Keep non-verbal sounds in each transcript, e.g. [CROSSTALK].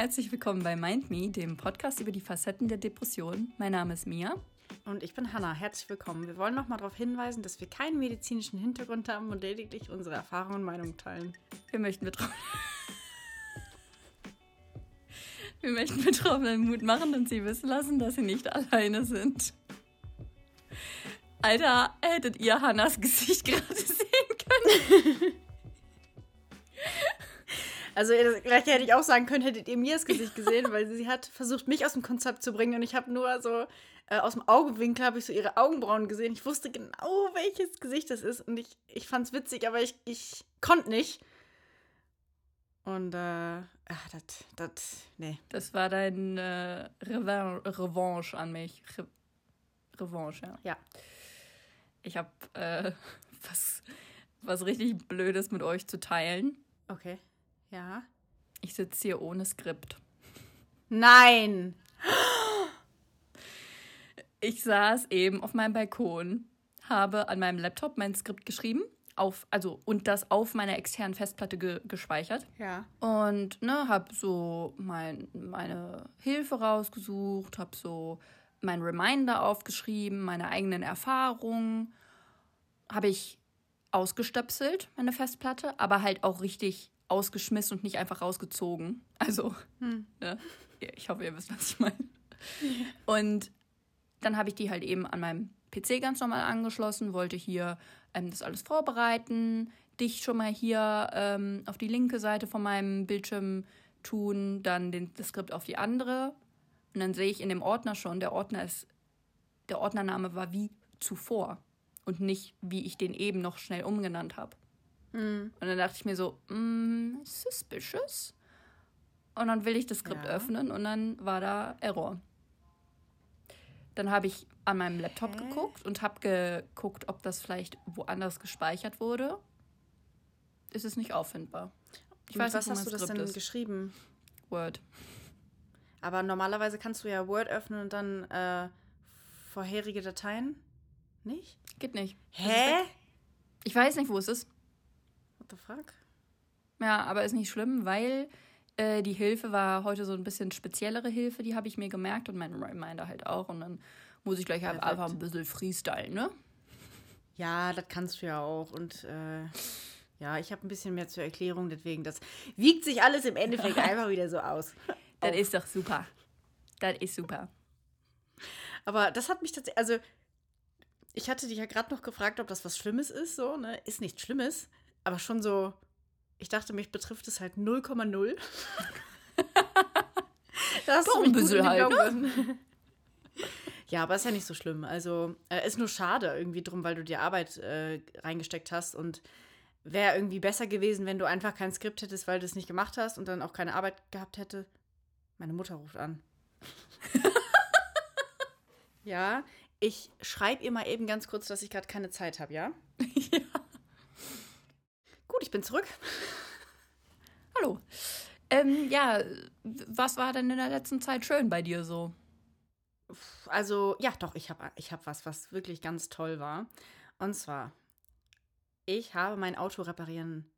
Herzlich willkommen bei Mind Me, dem Podcast über die Facetten der Depression. Mein Name ist Mia. Und ich bin Hanna. Herzlich willkommen. Wir wollen nochmal darauf hinweisen, dass wir keinen medizinischen Hintergrund haben und lediglich unsere Erfahrungen und Meinungen teilen. Wir möchten betroffen. [LAUGHS] Wir möchten Betroffenen Mut machen und sie wissen lassen, dass sie nicht alleine sind. Alter, hättet ihr Hannas Gesicht [LAUGHS] gerade sehen können. [LAUGHS] Also das gleiche hätte ich auch sagen können, hättet ihr mir das Gesicht gesehen, weil sie hat versucht, mich aus dem Konzept zu bringen und ich habe nur so äh, aus dem Augenwinkel habe ich so ihre Augenbrauen gesehen. Ich wusste genau, welches Gesicht das ist und ich, ich fand es witzig, aber ich, ich konnte nicht. Und äh, ach, das, das, nee. Das war dein äh, Revan Revanche an mich. Re Revanche, ja. Ja. Ich habe äh, [LAUGHS] was, was richtig Blödes mit euch zu teilen. Okay. Ja. Ich sitze hier ohne Skript. Nein! Ich saß eben auf meinem Balkon, habe an meinem Laptop mein Skript geschrieben, auf, also und das auf meiner externen Festplatte ge gespeichert. Ja. Und ne, habe so mein, meine Hilfe rausgesucht, habe so mein Reminder aufgeschrieben, meine eigenen Erfahrungen, habe ich ausgestöpselt, meine Festplatte, aber halt auch richtig ausgeschmissen und nicht einfach rausgezogen. Also, hm. ne, ich hoffe, ihr wisst, was ich meine. Und dann habe ich die halt eben an meinem PC ganz normal angeschlossen, wollte hier ähm, das alles vorbereiten, dich schon mal hier ähm, auf die linke Seite von meinem Bildschirm tun, dann den, das Skript auf die andere. Und dann sehe ich in dem Ordner schon, der Ordner ist, der Ordnername war wie zuvor und nicht, wie ich den eben noch schnell umgenannt habe. Mhm. Und dann dachte ich mir so, mm, suspicious. Und dann will ich das Skript ja. öffnen und dann war da Error. Dann habe ich an meinem Laptop Hä? geguckt und habe geguckt, ob das vielleicht woanders gespeichert wurde. Ist es nicht auffindbar. Ich weiß was nicht, hast du das denn ist. geschrieben? Word. Aber normalerweise kannst du ja Word öffnen und dann äh, vorherige Dateien. Nicht? Geht nicht. Hä? Ich weiß nicht, wo es ist. The fuck? Ja, aber ist nicht schlimm, weil äh, die Hilfe war heute so ein bisschen speziellere Hilfe, die habe ich mir gemerkt und mein Reminder halt auch. Und dann muss ich gleich halt einfach ein bisschen freestylen, ne? Ja, das kannst du ja auch. Und äh, ja, ich habe ein bisschen mehr zur Erklärung, deswegen, das wiegt sich alles im Endeffekt [LAUGHS] einfach wieder so aus. Das ist doch super. Das ist super. Aber das hat mich tatsächlich, also ich hatte dich ja gerade noch gefragt, ob das was Schlimmes ist, so, ne? Ist nichts Schlimmes, aber schon so, ich dachte, mich betrifft es halt 0,0. das ist ein bisschen halt, ne? [LAUGHS] Ja, aber ist ja nicht so schlimm. Also, äh, ist nur schade irgendwie drum, weil du dir Arbeit äh, reingesteckt hast und wäre irgendwie besser gewesen, wenn du einfach kein Skript hättest, weil du es nicht gemacht hast und dann auch keine Arbeit gehabt hätte. Meine Mutter ruft an. [LAUGHS] ja, ich schreibe ihr mal eben ganz kurz, dass ich gerade keine Zeit habe, ja? [LAUGHS] ja. Gut, ich bin zurück. [LAUGHS] Hallo. Ähm, ja, was war denn in der letzten Zeit schön bei dir so? Also, ja, doch, ich habe ich hab was, was wirklich ganz toll war. Und zwar, ich habe mein Auto reparieren.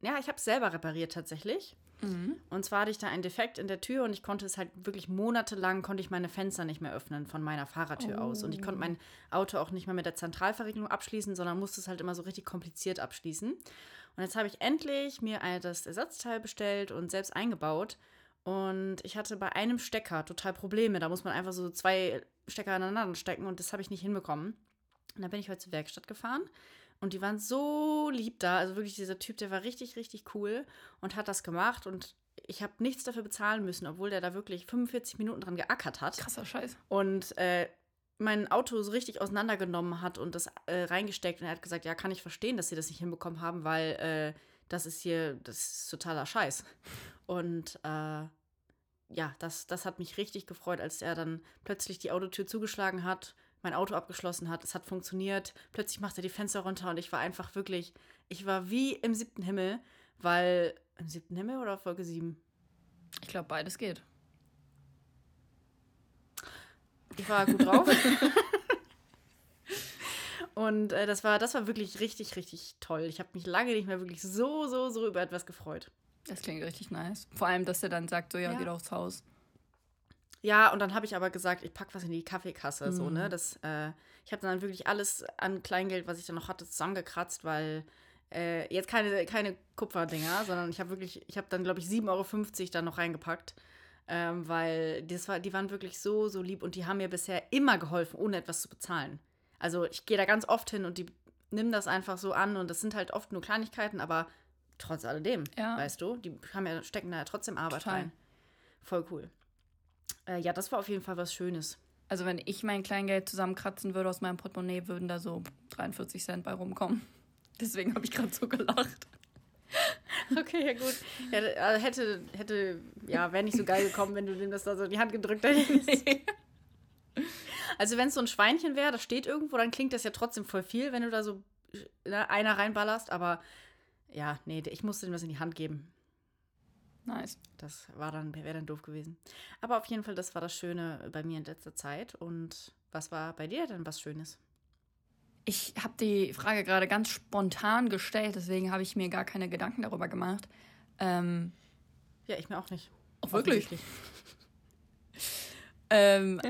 Ja, ich habe es selber repariert tatsächlich. Mhm. Und zwar hatte ich da einen Defekt in der Tür und ich konnte es halt wirklich monatelang, konnte ich meine Fenster nicht mehr öffnen von meiner Fahrertür oh. aus. Und ich konnte mein Auto auch nicht mehr mit der Zentralverriegelung abschließen, sondern musste es halt immer so richtig kompliziert abschließen. Und jetzt habe ich endlich mir das Ersatzteil bestellt und selbst eingebaut. Und ich hatte bei einem Stecker total Probleme. Da muss man einfach so zwei Stecker aneinander stecken und das habe ich nicht hinbekommen. Und dann bin ich heute zur Werkstatt gefahren und die waren so lieb da. Also wirklich, dieser Typ, der war richtig, richtig cool und hat das gemacht. Und ich habe nichts dafür bezahlen müssen, obwohl der da wirklich 45 Minuten dran geackert hat. Krasser Scheiß. Und äh, mein Auto so richtig auseinandergenommen hat und das äh, reingesteckt. Und er hat gesagt, ja, kann ich verstehen, dass sie das nicht hinbekommen haben, weil äh, das ist hier, das ist totaler Scheiß. Und äh, ja, das, das hat mich richtig gefreut, als er dann plötzlich die Autotür zugeschlagen hat mein Auto abgeschlossen hat. Es hat funktioniert. Plötzlich macht er die Fenster runter und ich war einfach wirklich, ich war wie im siebten Himmel, weil im siebten Himmel oder Folge sieben? Ich glaube, beides geht. Ich war gut drauf. [LAUGHS] und äh, das war, das war wirklich richtig, richtig toll. Ich habe mich lange nicht mehr wirklich so, so, so über etwas gefreut. Das klingt richtig nice. Vor allem, dass er dann sagt, so, ja, Ja. geht aufs Haus. Ja, und dann habe ich aber gesagt, ich packe was in die Kaffeekasse, so, Mhm. ne? Das, äh, ich habe dann wirklich alles an Kleingeld, was ich dann noch hatte, zusammengekratzt, weil äh, jetzt keine, keine Kupferdinger, sondern ich habe wirklich, ich habe dann, glaube ich, 7,50 Euro dann noch reingepackt. Ähm, weil das war, die waren wirklich so, so lieb und die haben mir bisher immer geholfen, ohne etwas zu bezahlen. Also ich gehe da ganz oft hin und die nehmen das einfach so an und das sind halt oft nur Kleinigkeiten, aber trotz alledem, Ja. weißt du, die haben ja, stecken da ja trotzdem Arbeit Total. rein. Voll cool. Äh, ja, das war auf jeden Fall was Schönes. Also, wenn ich mein Kleingeld zusammenkratzen würde aus meinem Portemonnaie, würden da so 43 Cent bei rumkommen. [LAUGHS] Deswegen habe ich gerade so gelacht. [LAUGHS] Okay, ja gut. Ja, äh, hätte, hätte, ja, wäre nicht so geil gekommen, wenn du dem das da so in die Hand gedrückt hättest. [LAUGHS] Also wenn es so ein Schweinchen wäre, das steht irgendwo, dann klingt das ja trotzdem voll viel, wenn du da so ne, einer reinballerst. Aber ja, nee, ich musste ihm das in die Hand geben. Nice. Das war dann, wäre dann doof gewesen. Aber auf jeden Fall, das war das Schöne bei mir in letzter Zeit. Und was war bei dir denn was Schönes? Ich habe die Frage gerade ganz spontan gestellt, deswegen habe ich mir gar keine Gedanken darüber gemacht. Ähm, Ja, ich mir auch nicht. Ach, wirklich? [LAUGHS] Ähm,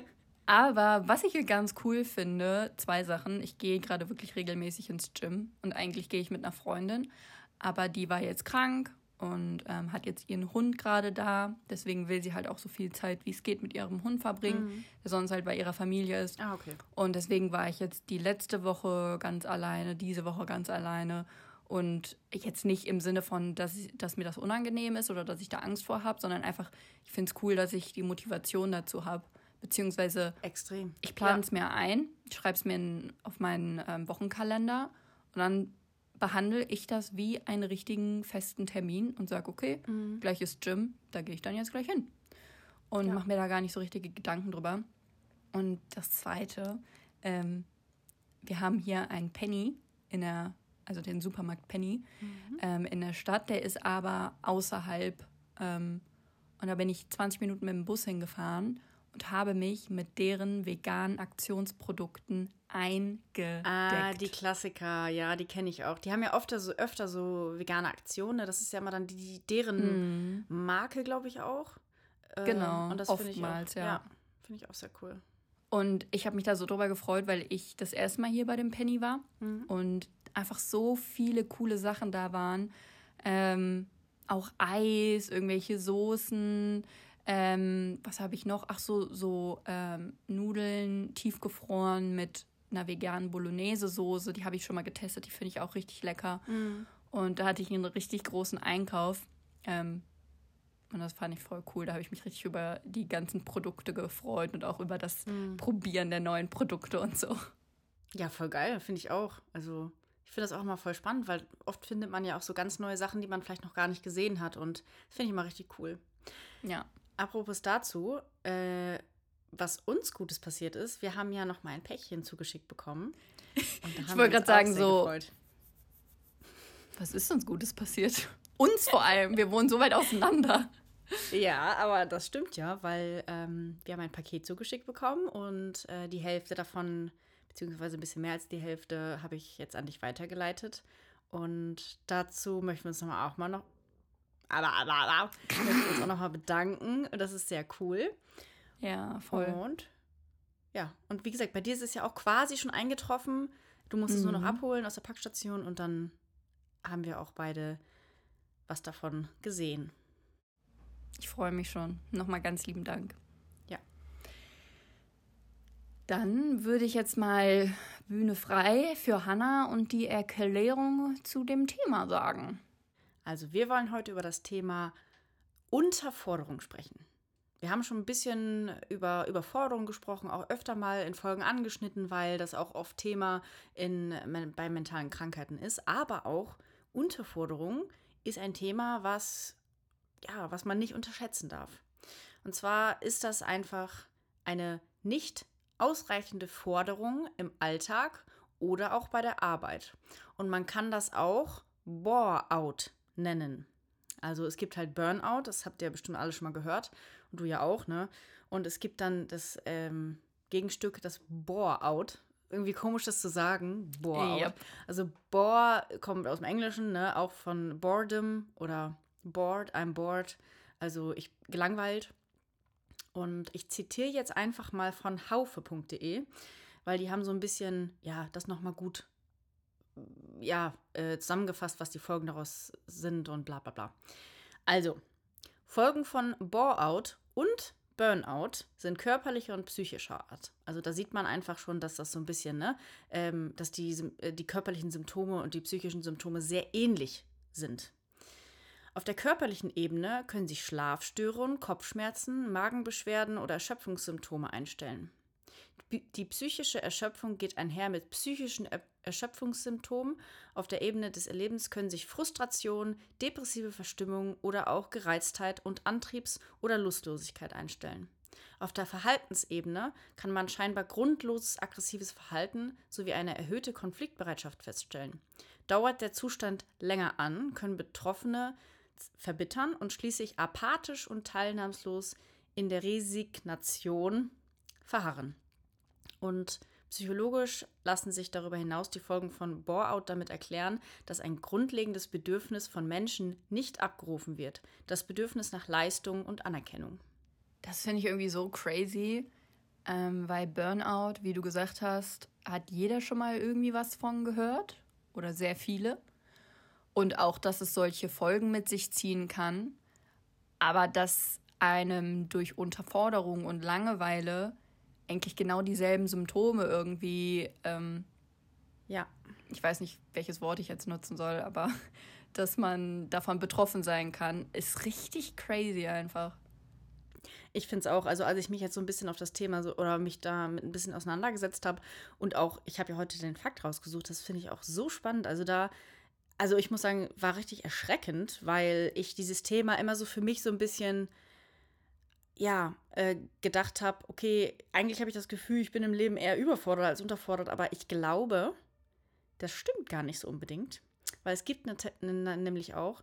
aber was ich hier ganz cool finde, zwei Sachen. Ich gehe gerade wirklich regelmäßig ins Gym und eigentlich gehe ich mit einer Freundin, aber die war jetzt krank und ähm, hat jetzt ihren Hund gerade da. Deswegen will sie halt auch so viel Zeit, wie es geht, mit ihrem Hund verbringen, der sonst halt bei ihrer Familie ist. Ah, okay. Und deswegen war ich jetzt die letzte Woche ganz alleine, diese Woche ganz alleine. Und jetzt nicht im Sinne von, dass, ich, dass mir das unangenehm ist oder dass ich da Angst vor habe, sondern einfach, ich finde es cool, dass ich die Motivation dazu habe. Beziehungsweise Extrem. ich plane es mir ein, schreibe es mir in, auf meinen ähm, Wochenkalender und dann behandle ich das wie einen richtigen festen Termin und sage, okay, gleich ist Gym, da gehe ich dann jetzt gleich hin. Und Ja. mache mir da gar nicht so richtige Gedanken drüber. Und das Zweite, ähm, wir haben hier einen Penny in der, also den Supermarkt Penny ähm, in der Stadt, der ist aber außerhalb. Ähm, und da bin ich 20 Minuten mit dem Bus hingefahren und habe mich mit deren veganen Aktionsprodukten eingedeckt. Ah, die Klassiker, ja, die kenne ich auch. Die haben ja öfter so, öfter so vegane Aktionen. ne? Das ist ja immer dann die, deren Marke, glaube ich, auch. Äh, Mhm. Genau, und das finde ich auch, oftmals, ja. Finde ich auch sehr cool. Und ich habe mich da so drüber gefreut, weil ich das erste Mal hier bei dem Penny war und einfach so viele coole Sachen da waren. Ähm, auch Eis, irgendwelche Soßen. Ähm, was habe ich noch? Ach so, so ähm, Nudeln tiefgefroren mit einer veganen Bolognese-Soße. Die habe ich schon mal getestet. Die finde ich auch richtig lecker. Und da hatte ich einen richtig großen Einkauf. Ähm, und das fand ich voll cool. Da habe ich mich richtig über die ganzen Produkte gefreut und auch über das Probieren der neuen Produkte und so. Ja, voll geil, finde ich auch. Also, ich finde das auch immer voll spannend, weil oft findet man ja auch so ganz neue Sachen, die man vielleicht noch gar nicht gesehen hat. Und das finde ich immer richtig cool. Ja. Apropos dazu, äh, was uns Gutes passiert ist, wir haben ja noch mal ein Päckchen zugeschickt bekommen. Und da haben wir wollte grad sagen, so- gefreut. Was ist uns Gutes passiert? [LAUGHS] Uns vor allem. Wir wohnen so weit auseinander. Ja, aber das stimmt ja, weil ähm, wir haben ein Paket zugeschickt bekommen und äh, die Hälfte davon, beziehungsweise ein bisschen mehr als die Hälfte, habe ich jetzt an dich weitergeleitet. Und dazu möchten wir uns nochmal auch mal noch. Aber, aber, aber, möchten uns auch nochmal bedanken. Das ist sehr cool. Ja, voll. Und ja, und wie gesagt, bei dir ist es ja auch quasi schon eingetroffen. Du musst es nur noch Mhm. abholen aus der Packstation und dann haben wir auch beide was davon gesehen. Ich freue mich schon. Nochmal ganz lieben Dank. Ja. Dann würde ich jetzt mal Bühne frei für Hannah und die Erklärung zu dem Thema sagen. Also wir wollen heute über das Thema Unterforderung sprechen. Wir haben schon ein bisschen über Überforderung gesprochen, auch öfter mal in Folgen angeschnitten, weil das auch oft Thema in, bei mentalen Krankheiten ist. Aber auch Unterforderung ist ein Thema, was, ja, was man nicht unterschätzen darf. Und zwar ist das einfach eine nicht ausreichende Forderung im Alltag oder auch bei der Arbeit. Und man kann das auch Bore-out nennen. Also es gibt halt Burnout, das habt ihr bestimmt alle schon mal gehört du ja auch, ne? Und es gibt dann das ähm, Gegenstück, das Bore-out. Irgendwie komisch, das zu sagen. Bore-out. Yep. Also Bore kommt aus dem Englischen, ne? Auch von Boredom oder bored, I'm bored, also ich gelangweilt. Und ich zitiere jetzt einfach mal von haufe.de, weil die haben so ein bisschen, ja, das nochmal gut ja, äh, zusammengefasst, was die Folgen daraus sind und bla bla bla. Also, Folgen von Bore-out und Burnout sind körperlicher und psychischer Art. Also da sieht man einfach schon, dass das so ein bisschen, ne, ähm, dass die, äh, die körperlichen Symptome und die psychischen Symptome sehr ähnlich sind. Auf der körperlichen Ebene können sich Schlafstörungen, Kopfschmerzen, Magenbeschwerden oder Erschöpfungssymptome einstellen. Die psychische Erschöpfung geht einher mit psychischen Erschöpfungssymptomen. Auf der Ebene des Erlebens können sich Frustration, depressive Verstimmung oder auch Gereiztheit und Antriebs- oder Lustlosigkeit einstellen. Auf der Verhaltensebene kann man scheinbar grundloses aggressives Verhalten sowie eine erhöhte Konfliktbereitschaft feststellen. Dauert der Zustand länger an, können Betroffene verbittern und schließlich apathisch und teilnahmslos in der Resignation verharren. Und psychologisch lassen sich darüber hinaus die Folgen von Bore-out damit erklären, dass ein grundlegendes Bedürfnis von Menschen nicht abgerufen wird. Das Bedürfnis nach Leistung und Anerkennung. Das finde ich irgendwie so crazy, ähm, weil Burnout, wie du gesagt hast, hat jeder schon mal irgendwie was von gehört oder sehr viele. Und auch, dass es solche Folgen mit sich ziehen kann. Aber dass einem durch Unterforderung und Langeweile eigentlich genau dieselben Symptome irgendwie, ähm, ja, ich weiß nicht, welches Wort ich jetzt nutzen soll, aber [LAUGHS] dass man davon betroffen sein kann, ist richtig crazy einfach. Ich finde es auch, also als ich mich jetzt so ein bisschen auf das Thema so, oder mich da mit ein bisschen auseinandergesetzt habe und auch, ich habe ja heute den Fakt rausgesucht, das finde ich auch so spannend. Also da, also ich muss sagen, war richtig erschreckend, weil ich dieses Thema immer so für mich so ein bisschen ja, äh, gedacht habe, okay, eigentlich habe ich das Gefühl, ich bin im Leben eher überfordert als unterfordert, aber ich glaube, das stimmt gar nicht so unbedingt, weil es gibt ne, ne, nämlich auch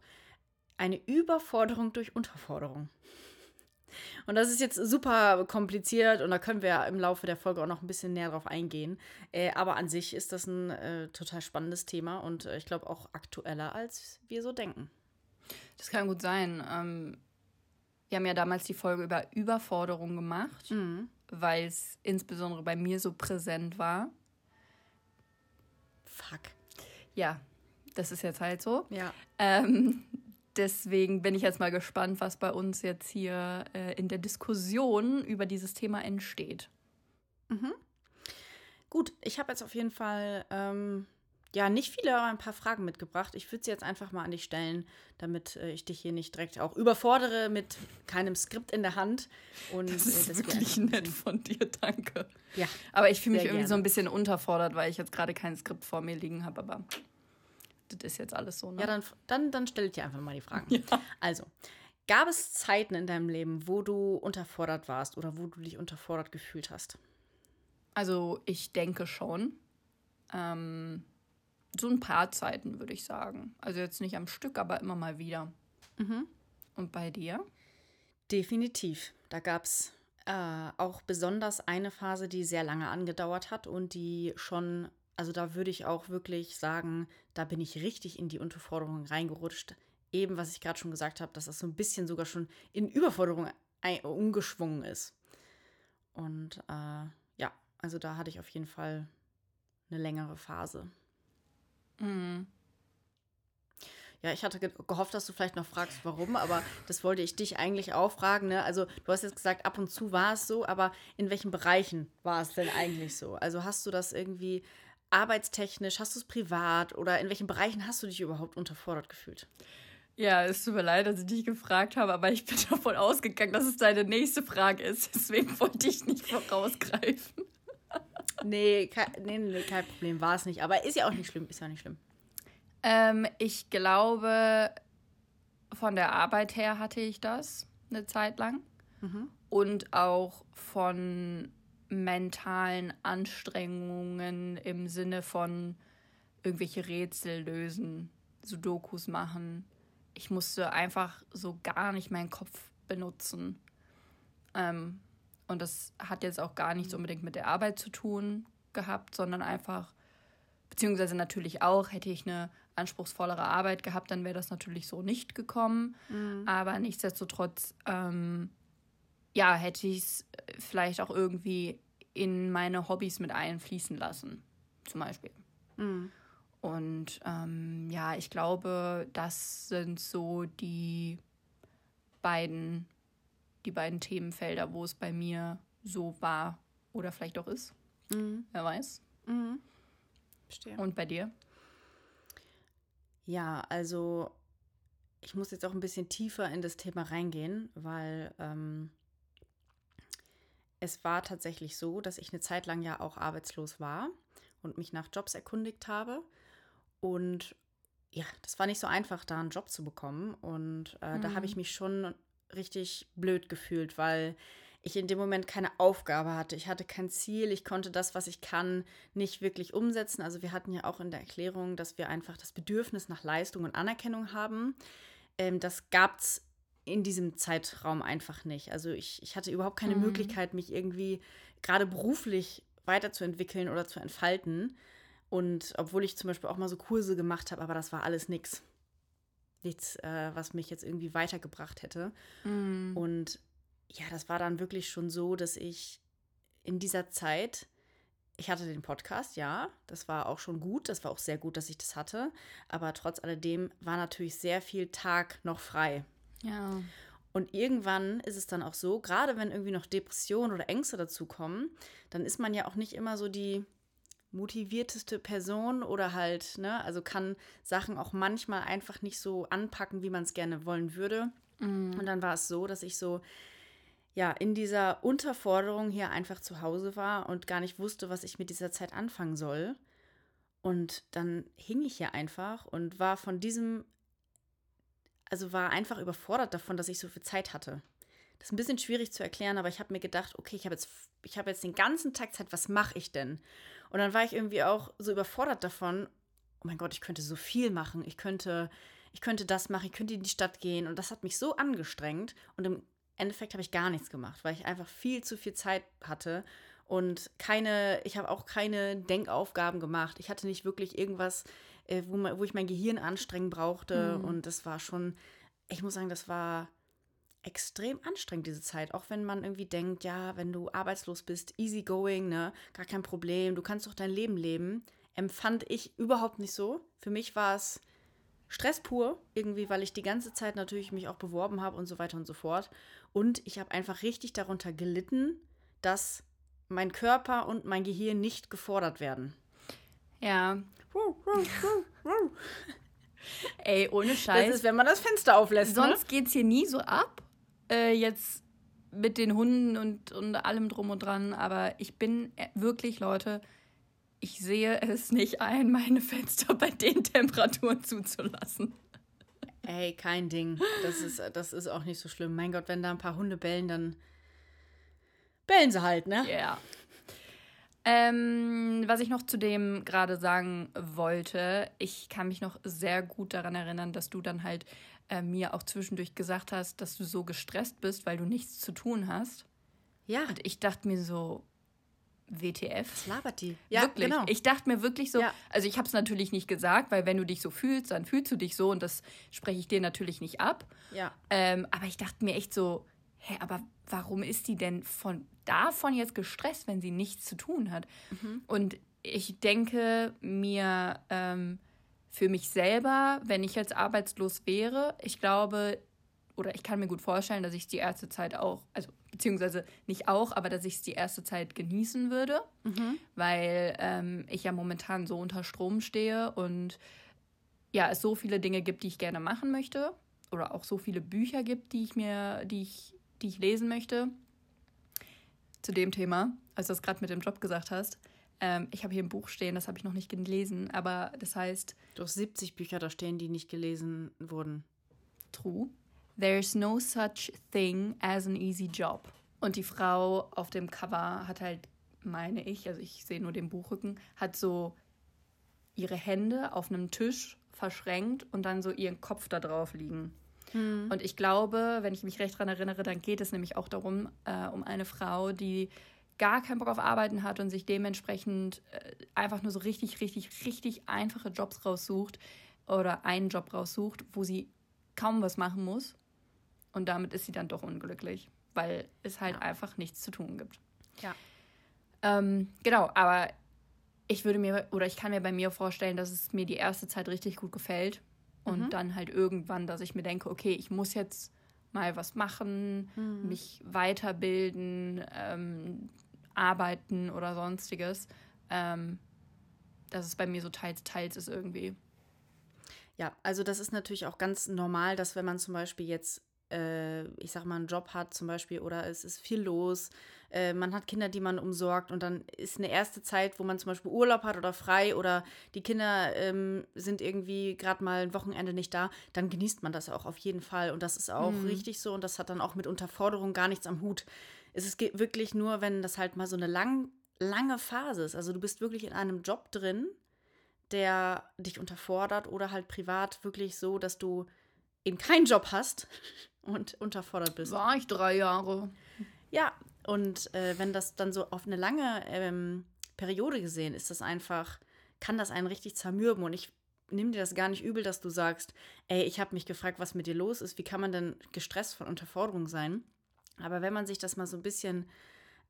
eine Überforderung durch Unterforderung. Und das ist jetzt super kompliziert und da können wir im Laufe der Folge auch noch ein bisschen näher drauf eingehen. Äh, aber an sich ist das ein äh, total spannendes Thema und äh, ich glaube auch aktueller, als wir so denken. Das kann gut sein. Ähm, wir haben ja damals die Folge über Überforderung gemacht, mhm. weil es insbesondere bei mir so präsent war. Fuck. Ja, das ist jetzt halt so. Ja. Ähm, deswegen bin ich jetzt mal gespannt, was bei uns jetzt hier äh, in der Diskussion über dieses Thema entsteht. Mhm. Gut, ich habe jetzt auf jeden Fall ähm, ja, nicht viele, aber ein paar Fragen mitgebracht. Ich würde sie jetzt einfach mal an dich stellen, damit äh, ich dich hier nicht direkt auch überfordere mit keinem Skript in der Hand. Und, das ist äh, wirklich nett von dir, danke. Ja. Aber ich fühle mich irgendwie gerne. so ein bisschen unterfordert, weil ich jetzt gerade kein Skript vor mir liegen habe, aber das ist jetzt alles so. Ne? Ja, dann, dann, dann stelle ich dir einfach mal die Fragen. [LAUGHS] Ja. Also, gab es Zeiten in deinem Leben, wo du unterfordert warst oder wo du dich unterfordert gefühlt hast? Also, ich denke schon. Ähm, so ein paar Zeiten, würde ich sagen. Also jetzt nicht am Stück, aber immer mal wieder. Mhm. Und bei dir? Definitiv. Da gab es äh, auch besonders eine Phase, die sehr lange angedauert hat und die schon, also da würde ich auch wirklich sagen, da bin ich richtig in die Unterforderung reingerutscht. Eben, was ich gerade schon gesagt habe, dass das so ein bisschen sogar schon in Überforderung umgeschwungen ist. Und äh, ja, also da hatte ich auf jeden Fall eine längere Phase. Mhm. Ja, ich hatte gehofft, dass du vielleicht noch fragst, warum, aber das wollte ich dich eigentlich auch fragen. Ne? Also, du hast jetzt gesagt, ab und zu war es so, aber in welchen Bereichen war es denn eigentlich so? Also, hast du das irgendwie arbeitstechnisch, hast du es privat oder in welchen Bereichen hast du dich überhaupt unterfordert gefühlt? Ja, es tut mir leid, dass ich dich gefragt habe, aber ich bin [LAUGHS] davon ausgegangen, dass es deine nächste Frage ist. [LAUGHS] Deswegen wollte ich nicht vorausgreifen nee, kein, nee, nee, kein Problem, war es nicht. Aber ist ja auch nicht schlimm, ist ja nicht schlimm. Ähm, ich glaube, von der Arbeit her hatte ich das eine Zeit lang. Mhm. Und auch von mentalen Anstrengungen im Sinne von irgendwelche Rätsel lösen, Sudokus machen. Ich musste einfach so gar nicht meinen Kopf benutzen. Ähm, und das hat jetzt auch gar nichts unbedingt mit der Arbeit zu tun gehabt, sondern einfach, beziehungsweise natürlich auch, hätte ich eine anspruchsvollere Arbeit gehabt, dann wäre das natürlich so nicht gekommen. Mhm. Aber nichtsdestotrotz, ähm, ja, hätte ich es vielleicht auch irgendwie in meine Hobbys mit einfließen lassen, zum Beispiel. Mhm. Und ähm, ja, ich glaube, das sind so die beiden, die beiden Themenfelder, wo es bei mir so war oder vielleicht auch ist. Mhm. Wer weiß. Mhm. Verstehe. Und bei dir? Ja, also ich muss jetzt auch ein bisschen tiefer in das Thema reingehen, weil ähm, es war tatsächlich so, dass ich eine Zeit lang ja auch arbeitslos war und mich nach Jobs erkundigt habe. Und ja, das war nicht so einfach, da einen Job zu bekommen. Und äh, da habe ich mich schon richtig blöd gefühlt, weil ich in dem Moment keine Aufgabe hatte. Ich hatte kein Ziel. Ich konnte das, was ich kann, nicht wirklich umsetzen. Also wir hatten ja auch in der Erklärung, dass wir einfach das Bedürfnis nach Leistung und Anerkennung haben. Ähm, das gab es in diesem Zeitraum einfach nicht. Also ich, ich hatte überhaupt keine Mhm. Möglichkeit, mich irgendwie gerade beruflich weiterzuentwickeln oder zu entfalten. Und obwohl ich zum Beispiel auch mal so Kurse gemacht habe, aber das war alles nichts. Nichts, äh, was mich jetzt irgendwie weitergebracht hätte. Mhm. Und ja, das war dann wirklich schon so, dass ich in dieser Zeit, ich hatte den Podcast, ja, das war auch schon gut, das war auch sehr gut, dass ich das hatte, aber trotz alledem war natürlich sehr viel Tag noch frei. Ja. Und irgendwann ist es dann auch so, gerade wenn irgendwie noch Depressionen oder Ängste dazukommen, dann ist man ja auch nicht immer so die motivierteste Person oder halt, ne, also kann Sachen auch manchmal einfach nicht so anpacken, wie man es gerne wollen würde. Mhm. Und dann war es so, dass ich so, ja, in dieser Unterforderung hier einfach zu Hause war und gar nicht wusste, was ich mit dieser Zeit anfangen soll. Und dann hing ich hier einfach und war von diesem, also war einfach überfordert davon, dass ich so viel Zeit hatte. Das ist ein bisschen schwierig zu erklären, aber ich habe mir gedacht, okay, ich habe jetzt, ich habe jetzt den ganzen Tag Zeit, was mache ich denn? Und dann war ich irgendwie auch so überfordert davon, oh mein Gott, ich könnte so viel machen, ich könnte, ich könnte das machen, ich könnte in die Stadt gehen. Und das hat mich so angestrengt. Und im Endeffekt habe ich gar nichts gemacht, weil ich einfach viel zu viel Zeit hatte und keine, ich habe auch keine Denkaufgaben gemacht. Ich hatte nicht wirklich irgendwas, äh, wo, man, wo ich mein Gehirn anstrengen brauchte. Mhm. Und das war schon, ich muss sagen, das war extrem anstrengend, diese Zeit. Auch wenn man irgendwie denkt, ja, wenn du arbeitslos bist, easy going, ne, gar kein Problem, du kannst doch dein Leben leben. Empfand ich überhaupt nicht so. Für mich war es Stress pur, irgendwie, weil ich die ganze Zeit natürlich mich auch beworben habe und so weiter und so fort. Und ich habe einfach richtig darunter gelitten, dass mein Körper und mein Gehirn nicht gefordert werden. Ja. [LAUGHS] Ey, ohne Scheiß. Das ist, wenn man das Fenster auflässt. ne? Sonst geht's hier nie so ab. Äh, jetzt mit den Hunden und, und allem drum und dran. Aber ich bin äh, wirklich, Leute, ich sehe es nicht ein, meine Fenster bei den Temperaturen zuzulassen. Ey, kein Ding. Das ist, das ist auch nicht so schlimm. Mein Gott, wenn da ein paar Hunde bellen, dann bellen sie halt, ne? Ja. Ähm, was ich noch zu dem gerade sagen wollte, ich kann mich noch sehr gut daran erinnern, dass du dann halt äh, mir auch zwischendurch gesagt hast, dass du so gestresst bist, weil du nichts zu tun hast. Ja, Und ich dachte mir so, WTF? was labert die? wirklich. genau. Ich dachte mir wirklich so, Ja. also ich habe es natürlich nicht gesagt, weil wenn du dich so fühlst, dann fühlst du dich so und das spreche ich dir natürlich nicht ab. ja. Ähm, aber ich dachte mir echt so, hä, aber warum ist die denn von davon jetzt gestresst, wenn sie nichts zu tun hat? Und ich denke mir ähm, für mich selber, wenn ich jetzt arbeitslos wäre, ich glaube, oder ich kann mir gut vorstellen, dass ich es die erste Zeit auch, also beziehungsweise nicht auch, aber dass ich es die erste Zeit genießen würde, weil ähm, ich ja momentan so unter Strom stehe und ja, es so viele Dinge gibt, die ich gerne machen möchte oder auch so viele Bücher gibt, die ich mir, die ich, die ich lesen möchte. Zu dem Thema, als du das gerade mit dem Job gesagt hast. Ähm, ich habe hier ein Buch stehen, das habe ich noch nicht gelesen, aber das heißt Du hast 70 Bücher da stehen, die nicht gelesen wurden. True. There's no such thing as an easy job. Und die Frau auf dem Cover hat halt, meine ich, also ich sehe nur den Buchrücken, hat so ihre Hände auf einem Tisch verschränkt und dann so ihren Kopf da drauf liegen. Und ich glaube, wenn ich mich recht daran erinnere, dann geht es nämlich auch darum, äh, um eine Frau, die gar keinen Bock auf Arbeiten hat und sich dementsprechend äh, einfach nur so richtig, richtig, richtig einfache Jobs raussucht, oder einen Job raussucht, wo sie kaum was machen muss. Und damit ist sie dann doch unglücklich, weil es halt ja. einfach nichts zu tun gibt. Ja. Ähm, genau, aber ich würde mir oder ich kann mir bei mir vorstellen, dass es mir die erste Zeit richtig gut gefällt. Und mhm. dann halt irgendwann, dass ich mir denke, okay, ich muss jetzt mal was machen, mhm. mich weiterbilden, ähm, arbeiten oder sonstiges. Ähm, dass es bei mir so teils, teils ist irgendwie. Ja, also das ist natürlich auch ganz normal, dass wenn man zum Beispiel jetzt, äh, ich sag mal, einen Job hat zum Beispiel oder es ist viel los, äh, man hat Kinder, die man umsorgt und dann ist eine erste Zeit, wo man zum Beispiel Urlaub hat oder frei oder die Kinder ähm, sind irgendwie gerade mal ein Wochenende nicht da, dann genießt man das auch auf jeden Fall und das ist auch mhm. richtig so und das hat dann auch mit Unterforderung gar nichts am Hut. Es ist wirklich nur, wenn das halt mal so eine lang, lange Phase ist. Also du bist wirklich in einem Job drin, der dich unterfordert oder halt privat wirklich so, dass du eben keinen Job hast [LAUGHS] und unterfordert bist. War ich drei Jahre. Ja, und äh, wenn das dann so auf eine lange ähm, Periode gesehen ist, das einfach, kann das einen richtig zermürben. Und ich nehme dir das gar nicht übel, dass du sagst, ey, ich habe mich gefragt, was mit dir los ist. Wie kann man denn gestresst von Unterforderung sein? Aber wenn man sich das mal so ein bisschen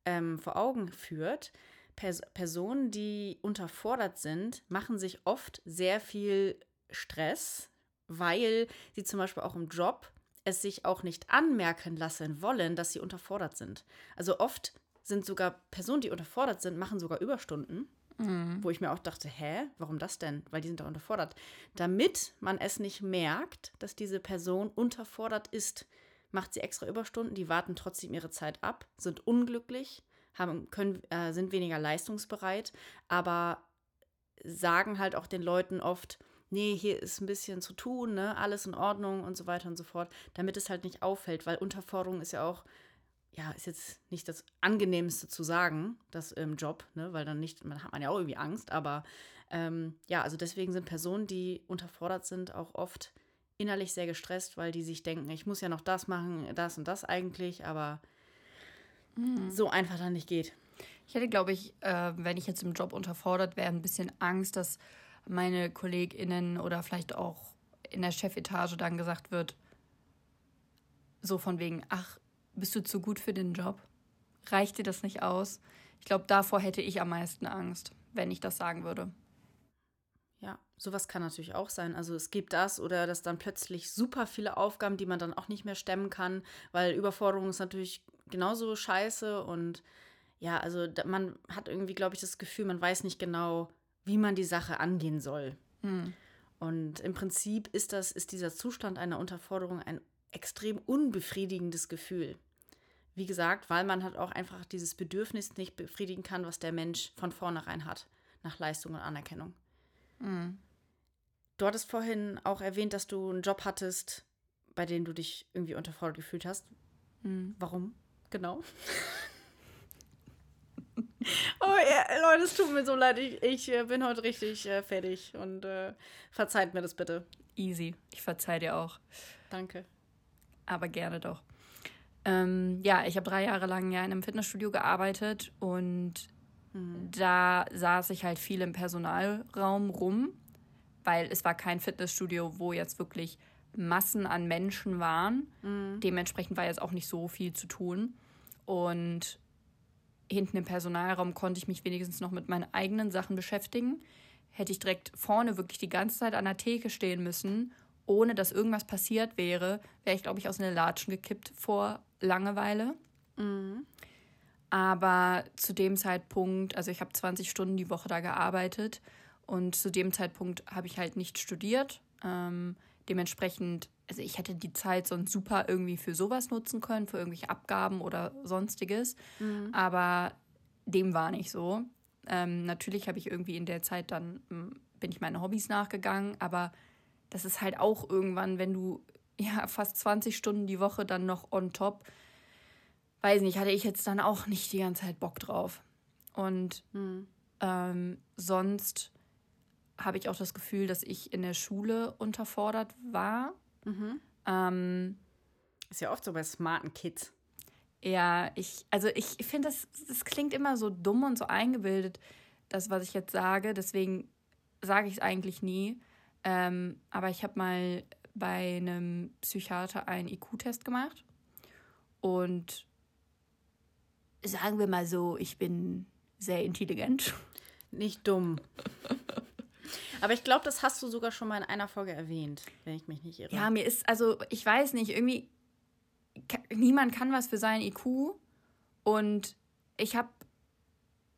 ähm, vor Augen führt, Pers Personen, die unterfordert sind, machen sich oft sehr viel Stress, weil sie zum Beispiel auch im Job es sich auch nicht anmerken lassen wollen, dass sie unterfordert sind. Also oft sind sogar Personen, die unterfordert sind, machen sogar Überstunden. Mhm. Wo ich mir auch dachte, hä, warum das denn? Weil die sind doch unterfordert. Damit man es nicht merkt, dass diese Person unterfordert ist, macht sie extra Überstunden, die warten trotzdem ihre Zeit ab, sind unglücklich, haben, können, äh, sind weniger leistungsbereit, aber sagen halt auch den Leuten oft, nee, hier ist ein bisschen zu tun, ne, alles in Ordnung und so weiter und so fort, damit es halt nicht auffällt, weil Unterforderung ist ja auch, ja, ist jetzt nicht das angenehmste zu sagen, das im Job, ne, weil dann nicht, man hat man ja auch irgendwie Angst, aber ähm, ja, also deswegen sind Personen, die unterfordert sind, auch oft innerlich sehr gestresst, weil die sich denken, ich muss ja noch das machen, das und das eigentlich, aber mhm. so einfach dann nicht geht. Ich hätte, glaube ich, äh, wenn ich jetzt im Job unterfordert wäre, ein bisschen Angst, dass meine KollegInnen oder vielleicht auch in der Chefetage dann gesagt wird, so von wegen, ach, bist du zu gut für den Job? Reicht dir das nicht aus? Ich glaube, davor hätte ich am meisten Angst, wenn ich das sagen würde. Ja, sowas kann natürlich auch sein. Also es gibt das oder dass dann plötzlich super viele Aufgaben, die man dann auch nicht mehr stemmen kann, weil Überforderung ist natürlich genauso scheiße und ja, also man hat irgendwie, glaube ich, das Gefühl, man weiß nicht genau, wie man die Sache angehen soll. Hm. Und im Prinzip ist das, ist dieser Zustand einer Unterforderung ein extrem unbefriedigendes Gefühl. Wie gesagt, weil man halt auch einfach dieses Bedürfnis nicht befriedigen kann, was der Mensch von vornherein hat, nach Leistung und Anerkennung. Mhm. Du hattest vorhin auch erwähnt, dass du einen Job hattest, bei dem du dich irgendwie unterfordert gefühlt hast. Mhm. Warum? Genau. [LAUGHS] oh ja, Leute, es tut mir so leid. Ich, ich äh, bin heute richtig äh, fertig und äh, verzeiht mir das bitte. Easy. Ich verzeih dir auch. Danke. Aber gerne doch. Ähm, ja, ich habe drei Jahre lang ja in einem Fitnessstudio gearbeitet und Mhm. Da saß ich halt viel im Personalraum rum, weil es war kein Fitnessstudio, wo jetzt wirklich Massen an Menschen waren. Mhm. Dementsprechend war jetzt auch nicht so viel zu tun. Und hinten im Personalraum konnte ich mich wenigstens noch mit meinen eigenen Sachen beschäftigen. Hätte ich direkt vorne wirklich die ganze Zeit an der Theke stehen müssen, ohne dass irgendwas passiert wäre, wäre ich, glaube ich, aus einer Latschen gekippt vor Langeweile. Mhm. Aber zu dem Zeitpunkt, also ich habe 20 Stunden die Woche da gearbeitet und zu dem Zeitpunkt habe ich halt nicht studiert. Ähm, dementsprechend, also ich hätte die Zeit sonst super irgendwie für sowas nutzen können, für irgendwelche Abgaben oder sonstiges. Mhm. Aber dem war nicht so. Ähm, natürlich habe ich irgendwie in der Zeit dann, hm, bin ich meine Hobbys nachgegangen, aber das ist halt auch irgendwann, wenn du [LAUGHS] ja fast 20 Stunden die Woche dann noch on top weiß nicht, hatte ich jetzt dann auch nicht die ganze Zeit Bock drauf. Und mhm. ähm, sonst habe ich auch das Gefühl, dass ich in der Schule unterfordert war. Mhm. Ähm, ist ja oft so bei smarten Kids. Ja, ich, also ich finde, das, das klingt immer so dumm und so eingebildet, das, was ich jetzt sage. Deswegen sage ich es eigentlich nie. Ähm, aber ich habe mal bei einem Psychiater einen IQ-Test gemacht. Und sagen wir mal so, ich bin sehr intelligent. Nicht dumm. [LAUGHS] Aber ich glaube, das hast du sogar schon mal in einer Folge erwähnt, wenn ich mich nicht irre. Ja, mir ist, also ich weiß nicht, irgendwie, niemand kann was für seinen IQ. Und ich habe,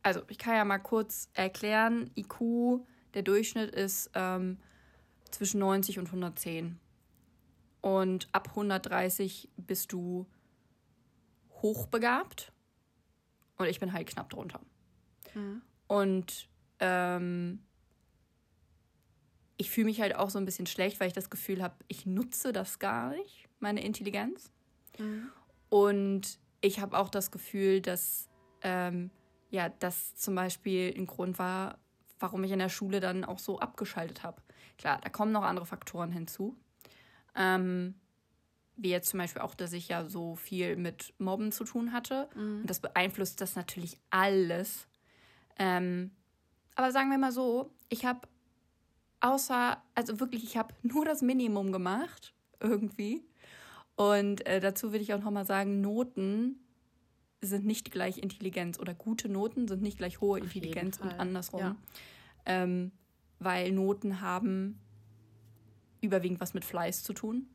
also ich kann ja mal kurz erklären, IQ, der Durchschnitt ist ähm, zwischen 90 und 110. Und ab 130 bist du hochbegabt. Und ich bin halt knapp drunter. Mhm. Und ähm, ich fühle mich halt auch so ein bisschen schlecht, weil ich das Gefühl habe, ich nutze das gar nicht, meine Intelligenz. Mhm. Und ich habe auch das Gefühl, dass ähm, ja, das zum Beispiel ein Grund war, warum ich in der Schule dann auch so abgeschaltet habe. Klar, da kommen noch andere Faktoren hinzu. Ähm, wie jetzt zum Beispiel auch, dass ich ja so viel mit Mobben zu tun hatte. Mhm. Und das beeinflusst das natürlich alles. Ähm, aber sagen wir mal so, ich habe außer, also wirklich, ich habe nur das Minimum gemacht, irgendwie. Und äh, dazu würde ich auch nochmal sagen, Noten sind nicht gleich Intelligenz oder gute Noten sind nicht gleich hohe Auf Intelligenz und andersrum. Ja. Ähm, weil Noten haben überwiegend was mit Fleiß zu tun.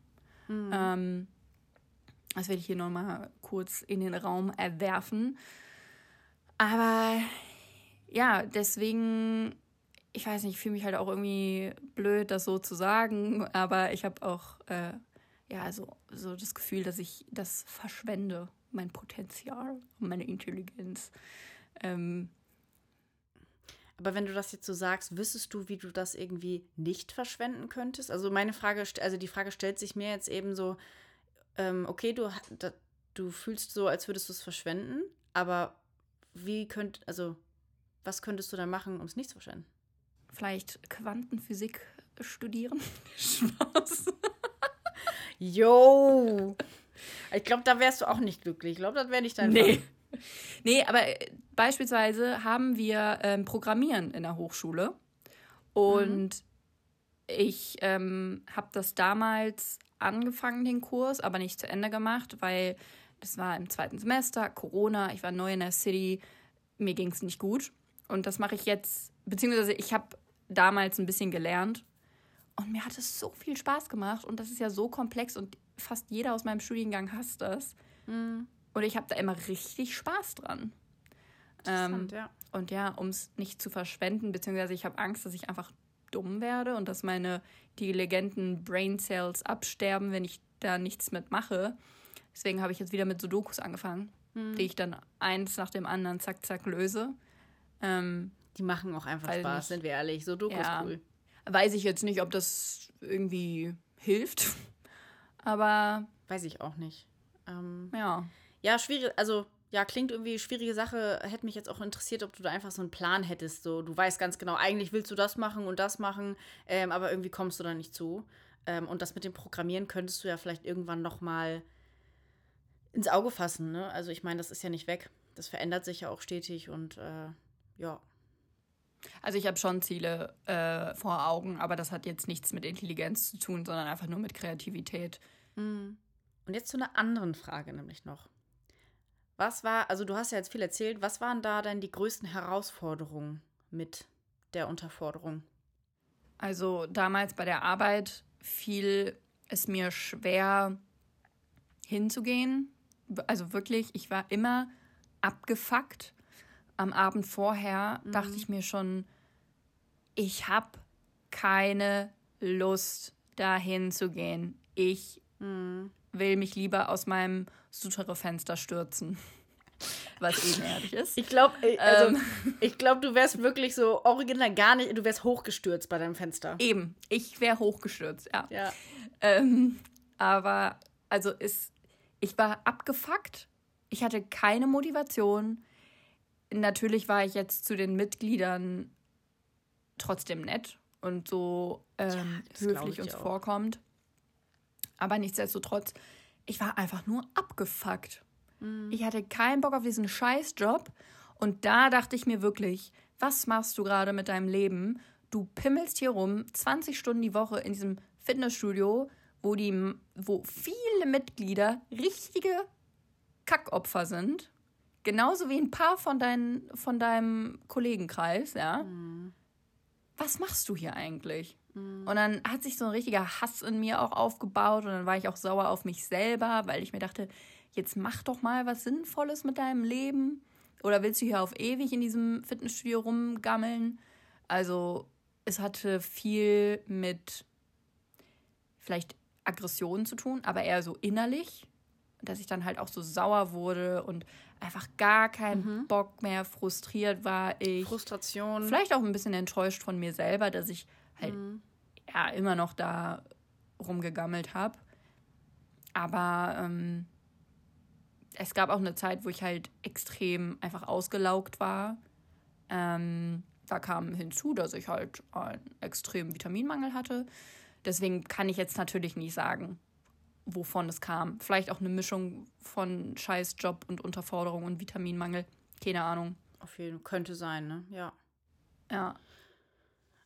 Mhm. Ähm, das werde ich hier nochmal kurz in den Raum erwerfen. Aber ja, deswegen, ich weiß nicht, ich fühle mich halt auch irgendwie blöd, das so zu sagen, aber ich habe auch äh, ja so, so das Gefühl, dass ich das verschwende, mein Potenzial meine Intelligenz. Ähm, aber wenn du das jetzt so sagst, wüsstest du, wie du das irgendwie nicht verschwenden könntest? Also meine Frage, also die Frage stellt sich mir jetzt eben so, ähm, okay, du, da, du fühlst so, als würdest du es verschwenden, aber wie könnt, also was könntest du dann machen, um es nicht zu verschwenden? Vielleicht Quantenphysik studieren. [LAUGHS] Spaß. Yo! Ich glaube, da wärst du auch nicht glücklich. Ich glaube, das wäre nicht dein Nee. Fall. Nee, aber äh, beispielsweise haben wir ähm, Programmieren in der Hochschule. Und mhm. ich ähm, habe das damals angefangen, den Kurs, aber nicht zu Ende gemacht, weil das war im zweiten Semester, Corona, ich war neu in der City, mir ging es nicht gut. Und das mache ich jetzt, beziehungsweise ich habe damals ein bisschen gelernt und mir hat es so viel Spaß gemacht und das ist ja so komplex und fast jeder aus meinem Studiengang hasst das. Mhm. Und ich habe da immer richtig Spaß dran. Ähm, ja. Und ja, um es nicht zu verschwenden, beziehungsweise ich habe Angst, dass ich einfach dumm werde und dass meine intelligenten Brain Cells absterben, wenn ich da nichts mitmache. Deswegen habe ich jetzt wieder mit Sudokus angefangen, hm. die ich dann eins nach dem anderen zack, zack löse. Ähm, die machen auch einfach Spaß, nicht, sind wir ehrlich. Sudoku ja, ist cool. Weiß ich jetzt nicht, ob das irgendwie hilft, [LAUGHS] aber. Weiß ich auch nicht. Ähm, ja. Ja, schwierig, also ja, klingt irgendwie schwierige Sache. Hätte mich jetzt auch interessiert, ob du da einfach so einen Plan hättest. So, du weißt ganz genau, eigentlich willst du das machen und das machen, ähm, aber irgendwie kommst du da nicht zu. Ähm, und das mit dem Programmieren könntest du ja vielleicht irgendwann noch mal ins Auge fassen. Ne? Also ich meine, das ist ja nicht weg. Das verändert sich ja auch stetig und äh, ja. Also ich habe schon Ziele äh, vor Augen, aber das hat jetzt nichts mit Intelligenz zu tun, sondern einfach nur mit Kreativität. Mhm. Und jetzt zu einer anderen Frage nämlich noch. Was war, also du hast ja jetzt viel erzählt, was waren da denn die größten Herausforderungen mit der Unterforderung? Also damals bei der Arbeit fiel es mir schwer hinzugehen. Also wirklich, ich war immer abgefuckt. Am Abend vorher mhm. dachte ich mir schon, ich habe keine Lust dahin zu gehen. Ich mhm. will mich lieber aus meinem Sutere-Fenster stürzen. [LAUGHS] Was ebenerdig ist. Ich glaube, äh, also, ähm, ich glaube, du wärst wirklich so original gar nicht, du wärst hochgestürzt bei deinem Fenster. Eben, ich wäre hochgestürzt, ja. ja. Ähm, aber, also ist, ich war abgefuckt. Ich hatte keine Motivation. Natürlich war ich jetzt zu den Mitgliedern trotzdem nett und so ähm, ja, höflich uns auch. vorkommt. Aber nichtsdestotrotz ich war einfach nur abgefuckt. Mhm. Ich hatte keinen Bock auf diesen Scheißjob. Und da dachte ich mir wirklich, was machst du gerade mit deinem Leben? du pimmelst hier rum 20 Stunden die Woche in diesem Fitnessstudio, wo die, wo viele Mitglieder richtige Kackopfer sind. Genauso wie ein paar von, dein, von deinem Kollegenkreis, ja. Mhm. Was machst du hier eigentlich? Mhm. Und dann hat sich so ein richtiger Hass in mir auch aufgebaut und dann war ich auch sauer auf mich selber, weil ich mir dachte, jetzt mach doch mal was Sinnvolles mit deinem Leben. Oder willst du hier auf ewig in diesem Fitnessstudio rumgammeln? Also, es hatte viel mit vielleicht Aggressionen zu tun, aber eher so innerlich, dass ich dann halt auch so sauer wurde und einfach gar keinen mhm. Bock mehr, frustriert war ich. Frustration. Vielleicht auch ein bisschen enttäuscht von mir selber, dass ich halt mhm. ja immer noch da rumgegammelt habe. Aber ähm, es gab auch eine Zeit, wo ich halt extrem einfach ausgelaugt war. Ähm, da kam hinzu, dass ich halt einen extremen Vitaminmangel hatte. Deswegen kann ich jetzt natürlich nicht sagen, wovon es kam. Vielleicht auch eine Mischung von Scheißjob und Unterforderung und Vitaminmangel. Keine Ahnung. Auf jeden Fall. Könnte sein, ne? Ja. Ja.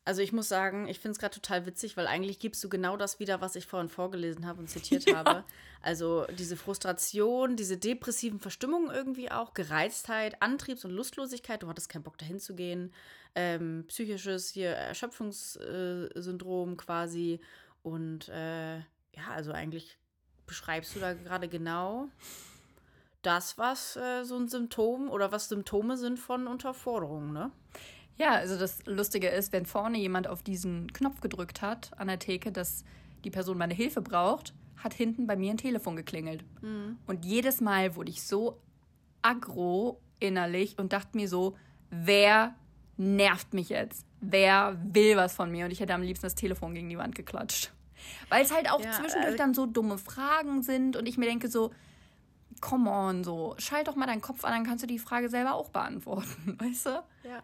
Also ich muss sagen, ich finde es gerade total witzig, weil eigentlich gibst du genau das wieder, was ich vorhin vorgelesen habe und zitiert [LAUGHS] ja. habe. Also diese Frustration, diese depressiven Verstimmungen irgendwie auch, Gereiztheit, Antriebs- und Lustlosigkeit, du hattest keinen Bock dahin zu gehen, ähm, psychisches hier Erschöpfungssyndrom quasi und äh, ja, also eigentlich beschreibst du da gerade genau das, was äh, so ein Symptom oder was Symptome sind von Unterforderung, ne? Ja, also das Lustige ist, wenn vorne jemand auf diesen Knopf gedrückt hat an der Theke, dass die Person meine Hilfe braucht, hat hinten bei mir ein Telefon geklingelt. Mhm. Und jedes Mal wurde ich so aggro innerlich und dachte mir so, wer nervt mich jetzt? Wer will was von mir? Und ich hätte am liebsten das Telefon gegen die Wand geklatscht. Weil es halt auch ja, zwischendurch äh, dann so dumme Fragen sind und ich mir denke so, come on, so, schalt doch mal deinen Kopf an, dann kannst du die Frage selber auch beantworten, [LAUGHS] weißt du? Ja.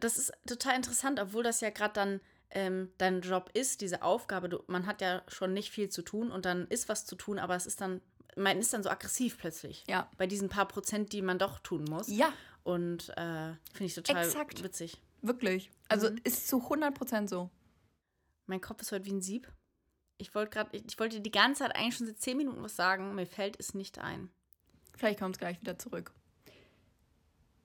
Das ist total interessant, obwohl das ja gerade dann ähm, dein Job ist, diese Aufgabe. Du, man hat ja schon nicht viel zu tun und dann ist was zu tun, aber es ist dann, man ist dann so aggressiv plötzlich. Ja. Bei diesen paar Prozent, die man doch tun muss. Ja. Und äh, finde ich total Exakt. witzig. Wirklich. Also mhm. ist zu 100 Prozent so. Mein Kopf ist heute wie ein Sieb. Ich wollte gerade, ich, ich wollte die ganze Zeit eigentlich schon seit 10 Minuten was sagen. Mir fällt es nicht ein. Vielleicht kommt es gleich wieder zurück.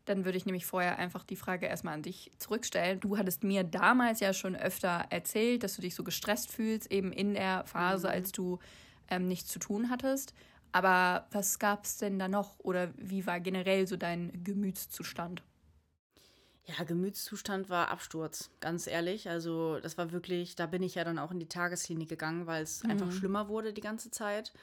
Dann würde ich nämlich vorher einfach die Frage erstmal an dich zurückstellen. Du hattest mir damals ja schon öfter erzählt, dass du dich so gestresst fühlst, eben in der Phase, mhm. als du ähm, nichts zu tun hattest. Aber was gab es denn da noch oder wie war generell so dein Gemütszustand? Ja, Gemütszustand war Absturz, ganz ehrlich. Also das war wirklich, da bin ich ja dann auch in die Tagesklinik gegangen, weil es mhm. einfach schlimmer wurde die ganze Zeit.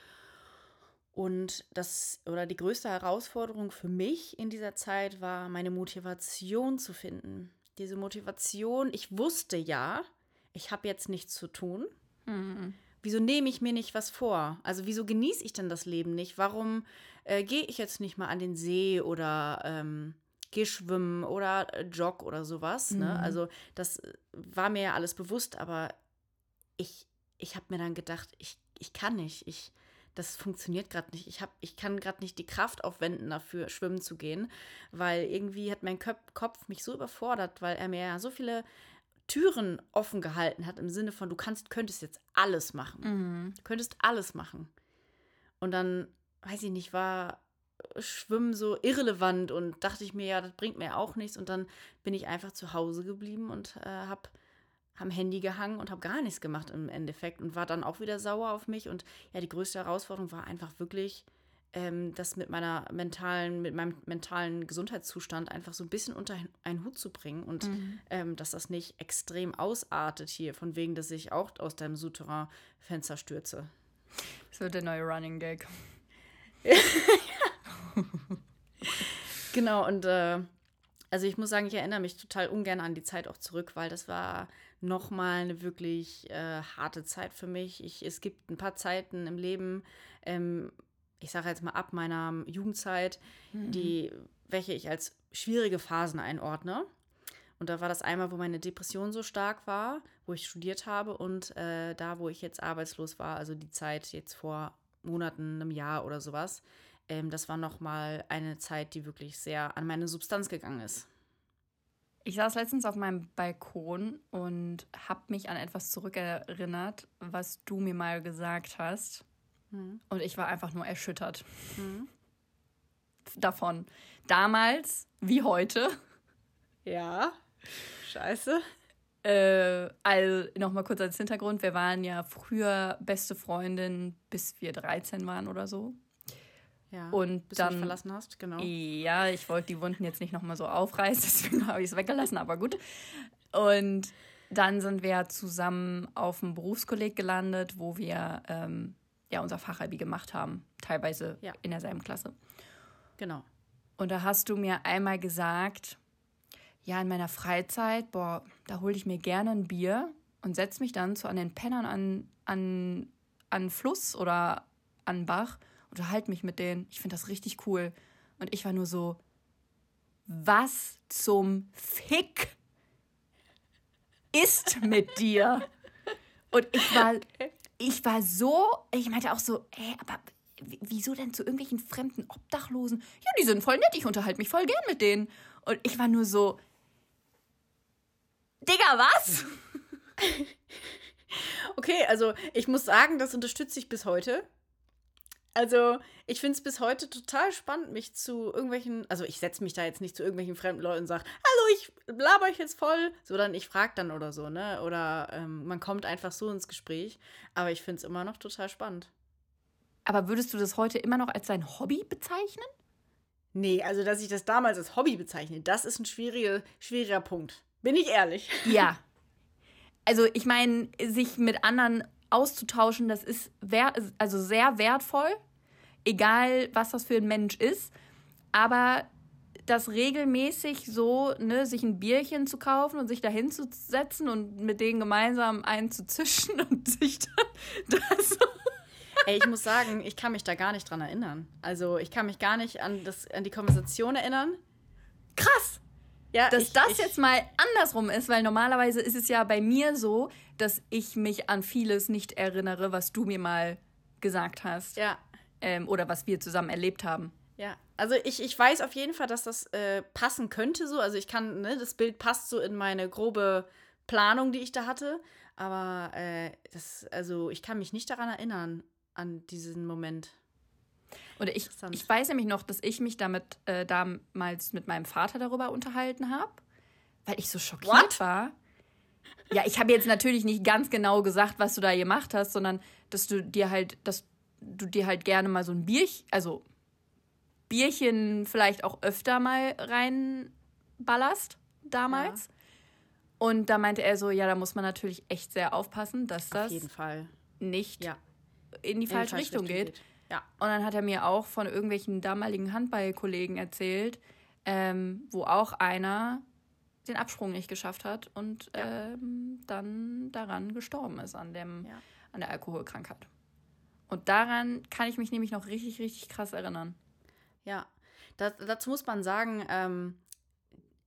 Und das oder die größte Herausforderung für mich in dieser Zeit war, meine Motivation zu finden. Diese Motivation, ich wusste ja, ich habe jetzt nichts zu tun. Mhm. Wieso nehme ich mir nicht was vor? Also wieso genieße ich denn das Leben nicht? Warum äh, gehe ich jetzt nicht mal an den See oder ähm, gehe schwimmen oder äh, jogg oder sowas? Ne? Mhm. Ne? Also das war mir ja alles bewusst, aber ich, ich habe mir dann gedacht, ich, ich kann nicht. Ich, das funktioniert gerade nicht. Ich, hab, ich kann gerade nicht die Kraft aufwenden, dafür schwimmen zu gehen, weil irgendwie hat mein Köp Kopf mich so überfordert, weil er mir ja so viele Türen offen gehalten hat, im Sinne von, du kannst, könntest jetzt alles machen. Mhm. Du könntest alles machen. Und dann, weiß ich nicht, war Schwimmen so irrelevant und dachte ich mir, ja, das bringt mir auch nichts. Und dann bin ich einfach zu Hause geblieben und äh, habe am Handy gehangen und habe gar nichts gemacht im Endeffekt und war dann auch wieder sauer auf mich. Und ja, die größte Herausforderung war einfach wirklich, ähm, das mit meiner mentalen, mit meinem mentalen Gesundheitszustand einfach so ein bisschen unter einen Hut zu bringen und mhm. ähm, dass das nicht extrem ausartet hier, von wegen, dass ich auch aus deinem Souterrain-Fenster stürze. Wird der neue Running Gag. [LAUGHS] [LAUGHS] genau, und äh, also ich muss sagen, ich erinnere mich total ungern an die Zeit auch zurück, weil das war nochmal eine wirklich äh, harte Zeit für mich. Ich, es gibt ein paar Zeiten im Leben, ähm, ich sage jetzt mal ab meiner Jugendzeit, mhm. die, welche ich als schwierige Phasen einordne. Und da war das einmal, wo meine Depression so stark war, wo ich studiert habe und äh, da, wo ich jetzt arbeitslos war, also die Zeit jetzt vor Monaten, einem Jahr oder sowas. Ähm, das war nochmal eine Zeit, die wirklich sehr an meine Substanz gegangen ist. Ich saß letztens auf meinem Balkon und habe mich an etwas zurückerinnert, was du mir mal gesagt hast. Mhm. Und ich war einfach nur erschüttert mhm. davon. Damals wie heute. Ja. Scheiße. Äh, also nochmal kurz als Hintergrund: Wir waren ja früher beste Freundin, bis wir 13 waren oder so. Ja, und bis dann, du mich verlassen hast, genau. Ja, ich wollte die Wunden jetzt nicht nochmal so aufreißen, [LAUGHS] deswegen habe ich es weggelassen, aber gut. Und dann sind wir zusammen auf dem Berufskolleg gelandet, wo wir ähm, ja unser Fachabi gemacht haben, teilweise ja. in derselben Klasse. Genau. Und da hast du mir einmal gesagt, ja, in meiner Freizeit, boah, da hole ich mir gerne ein Bier und setze mich dann zu an den Pennern an, an, an Fluss oder an Bach unterhalte mich mit denen. Ich finde das richtig cool. Und ich war nur so, was zum Fick ist mit dir? Und ich war, ich war so, ich meinte auch so, ey, aber wieso denn zu irgendwelchen fremden Obdachlosen? Ja, die sind voll nett, ich unterhalte mich voll gern mit denen. Und ich war nur so, Digga, was? [LAUGHS] Okay, also ich muss sagen, das unterstütze ich bis heute. Also, ich finde es bis heute total spannend, mich zu irgendwelchen, also ich setze mich da jetzt nicht zu irgendwelchen fremden Leuten und sage, hallo, ich laber euch jetzt voll, sondern ich frage dann oder so, ne? Oder ähm, man kommt einfach so ins Gespräch. Aber ich finde es immer noch total spannend. Aber würdest du das heute immer noch als dein Hobby bezeichnen? Nee, also dass ich das damals als Hobby bezeichne, das ist ein schwieriger, schwieriger Punkt. Bin ich ehrlich. [LAUGHS] Ja. Also ich meine, sich mit anderen auszutauschen, das ist also sehr wertvoll egal was das für ein Mensch ist. Aber das regelmäßig so, ne, sich ein Bierchen zu kaufen und sich da hinzusetzen und mit denen gemeinsam einen zu zischen [LAUGHS] und sich dann das Ey, ich muss sagen, ich kann mich da gar nicht dran erinnern. Also ich kann mich gar nicht an, das, an die Konversation erinnern. Krass! Ja, dass ich, das ich, jetzt mal andersrum ist, weil normalerweise ist es ja bei mir so, dass ich mich an vieles nicht erinnere, was du mir mal gesagt hast. Ja, ähm, oder was wir zusammen erlebt haben. Ja, also ich, ich weiß auf jeden Fall, dass das äh, passen könnte so. Also ich kann, ne, das Bild passt so in meine grobe Planung, die ich da hatte. Aber äh, das, also ich kann mich nicht daran erinnern, an diesen Moment. Und ich, ich weiß nämlich noch, dass ich mich damit äh, damals mit meinem Vater darüber unterhalten habe, weil ich so schockiert What? war. Ja, ich habe jetzt natürlich nicht ganz genau gesagt, was du da gemacht hast, sondern dass du dir halt, dass du dir halt gerne mal so ein Bierchen, also Bierchen vielleicht auch öfter mal reinballerst damals. Ja. Und da meinte er so, ja, da muss man natürlich echt sehr aufpassen, dass das nicht ja. in die falsche, in Richtung, Richtung, geht. geht. Ja. Und dann hat er mir auch von irgendwelchen damaligen Handballkollegen erzählt, ähm, wo auch einer den Absprung nicht geschafft hat und ähm, dann daran gestorben ist an dem an der Alkoholkrankheit. Und daran kann ich mich nämlich noch richtig, richtig krass erinnern. Ja, das, dazu muss man sagen, ähm,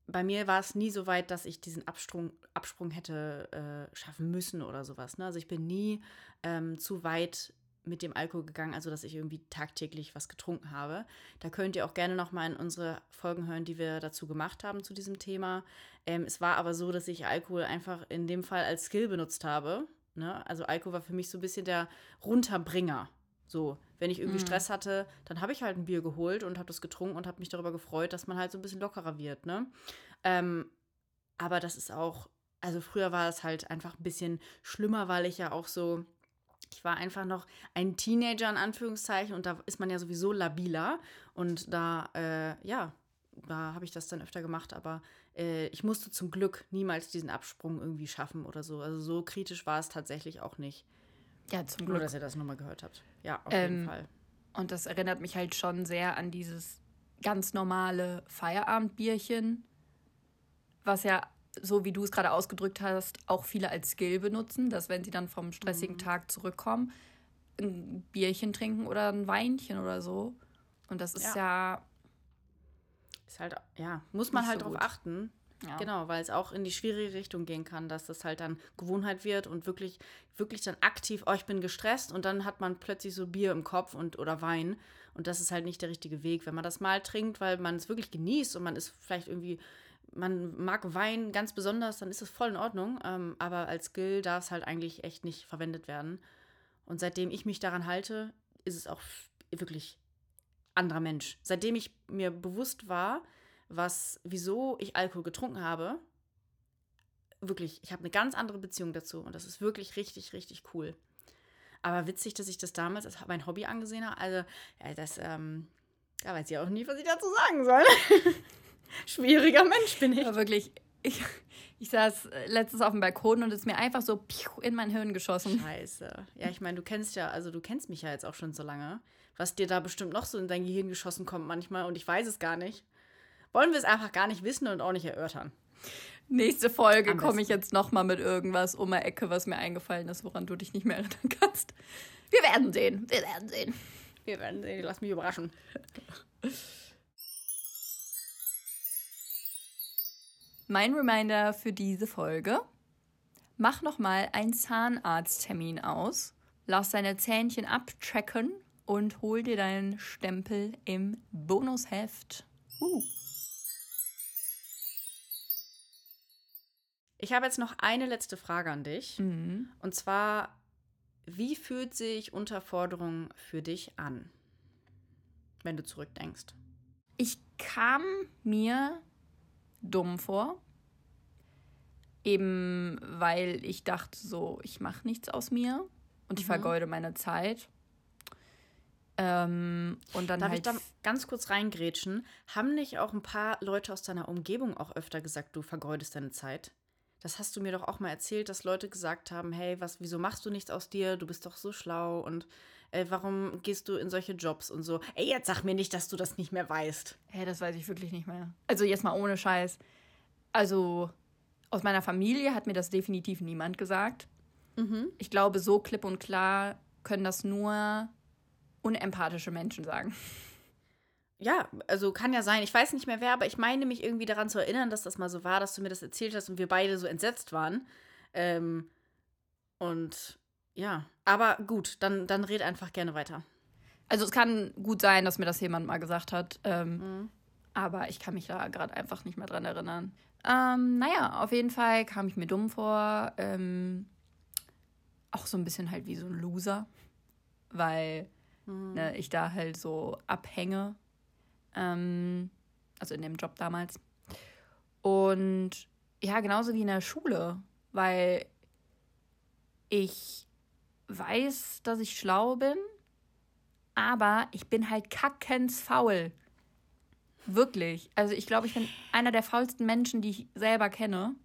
bei mir war es nie so weit, dass ich diesen Absprung, Absprung hätte äh, schaffen müssen oder sowas. Ne? Also ich bin nie ähm, zu weit mit dem Alkohol gegangen, also dass ich irgendwie tagtäglich was getrunken habe. Da könnt ihr auch gerne noch mal in unsere Folgen hören, die wir dazu gemacht haben zu diesem Thema. Ähm, es war aber so, dass ich Alkohol einfach in dem Fall als Skill benutzt habe. Ne? Also Alkohol war für mich so ein bisschen der Runterbringer. So, wenn ich irgendwie mhm. Stress hatte, dann habe ich halt ein Bier geholt und habe das getrunken und habe mich darüber gefreut, dass man halt so ein bisschen lockerer wird. Ne? Ähm, aber das ist auch, also früher war es halt einfach ein bisschen schlimmer, weil ich ja auch so, ich war einfach noch ein Teenager in Anführungszeichen und da ist man ja sowieso labiler und da, äh, ja, da habe ich das dann öfter gemacht, aber äh, ich musste zum Glück niemals diesen Absprung irgendwie schaffen oder so. Also so kritisch war es tatsächlich auch nicht. Ja, zum Glück. Nur, dass ihr das nochmal gehört habt. Ja, auf ähm, jeden Fall. Und das erinnert mich halt schon sehr an dieses ganz normale Feierabendbierchen, was ja, so wie du es gerade ausgedrückt hast, auch viele als Skill benutzen, dass wenn sie dann vom stressigen mhm. Tag zurückkommen, ein Bierchen trinken oder ein Weinchen oder so. Und das ist ja, ja ist halt, ja, muss man halt so drauf achten. Ja. Genau, weil es auch in die schwierige Richtung gehen kann, dass das halt dann Gewohnheit wird und wirklich, wirklich dann aktiv, oh, ich bin gestresst und dann hat man plötzlich so Bier im Kopf und oder Wein. Und das ist halt nicht der richtige Weg, wenn man das mal trinkt, weil man es wirklich genießt und man ist vielleicht irgendwie man mag Wein ganz besonders, dann ist es voll in Ordnung. Ähm, aber als Skill darf es halt eigentlich echt nicht verwendet werden. Und seitdem ich mich daran halte, ist es auch wirklich anderer Mensch. Seitdem ich mir bewusst war, was, wieso ich Alkohol getrunken habe, wirklich, ich habe eine ganz andere Beziehung dazu. Und das ist wirklich richtig, richtig cool. Aber witzig, dass ich das damals als mein Hobby angesehen habe. Also, ja, das, ähm, da weiß ich auch nie, was ich dazu sagen soll. [LAUGHS] Schwieriger Mensch bin ich. Aber wirklich, ich, ich saß letztens auf dem Balkon und es ist mir einfach so in mein Hirn geschossen. Scheiße. Ja, ich meine, du kennst ja, also du kennst mich ja jetzt auch schon so lange. Was dir da bestimmt noch so in dein Gehirn geschossen kommt manchmal und ich weiß es gar nicht. Wollen wir es einfach gar nicht wissen und auch nicht erörtern. Nächste Folge komme ich jetzt nochmal mit irgendwas um die Ecke, was mir eingefallen ist, woran du dich nicht mehr erinnern kannst. Wir werden sehen. Wir werden sehen. Wir werden sehen. Lass mich überraschen. Mein Reminder für diese Folge. Mach nochmal einen Zahnarzttermin aus. Lass deine Zähnchen abtracken und hol dir deinen Stempel im Bonusheft. Uh. Ich habe jetzt noch eine letzte Frage an dich. Mhm. Und zwar, wie fühlt sich Unterforderung für dich an, wenn du zurückdenkst? Ich kam mir dumm vor. Eben weil ich dachte so, ich mache nichts aus mir und ich Mhm. vergeude meine Zeit. Ähm, und dann Darf halt ich da ganz kurz reingrätschen? Haben nicht auch ein paar Leute aus deiner Umgebung auch öfter gesagt, du vergeudest deine Zeit? Das hast du mir doch auch mal erzählt, dass Leute gesagt haben, hey, was, wieso machst du nichts aus dir? Du bist doch so schlau und äh, warum gehst du in solche Jobs und so? Ey, jetzt sag mir nicht, dass du das nicht mehr weißt. Hä, das weiß ich wirklich nicht mehr. Also jetzt mal ohne Scheiß. Also aus meiner Familie hat mir das definitiv niemand gesagt. Ich glaube, so klipp und klar können das nur unempathische Menschen sagen. Ja, also kann ja sein. Ich weiß nicht mehr wer, aber ich meine mich irgendwie daran zu erinnern, dass das mal so war, dass du mir das erzählt hast und wir beide so entsetzt waren. Ähm, und ja, aber gut, dann, dann red einfach gerne weiter. Also es kann gut sein, dass mir das jemand mal gesagt hat. Ähm, Aber ich kann mich da gerade einfach nicht mehr dran erinnern. Ähm, naja, auf jeden Fall kam ich mir dumm vor. Ähm, auch so ein bisschen halt wie so ein Loser. Weil ne, ich da halt so abhänge. Ähm, also in dem Job damals. Und ja, genauso wie in der Schule. Weil ich weiß, dass ich schlau bin aber ich bin halt kackens faul. Wirklich. Also ich glaube, ich bin einer der faulsten Menschen, die ich selber kenne.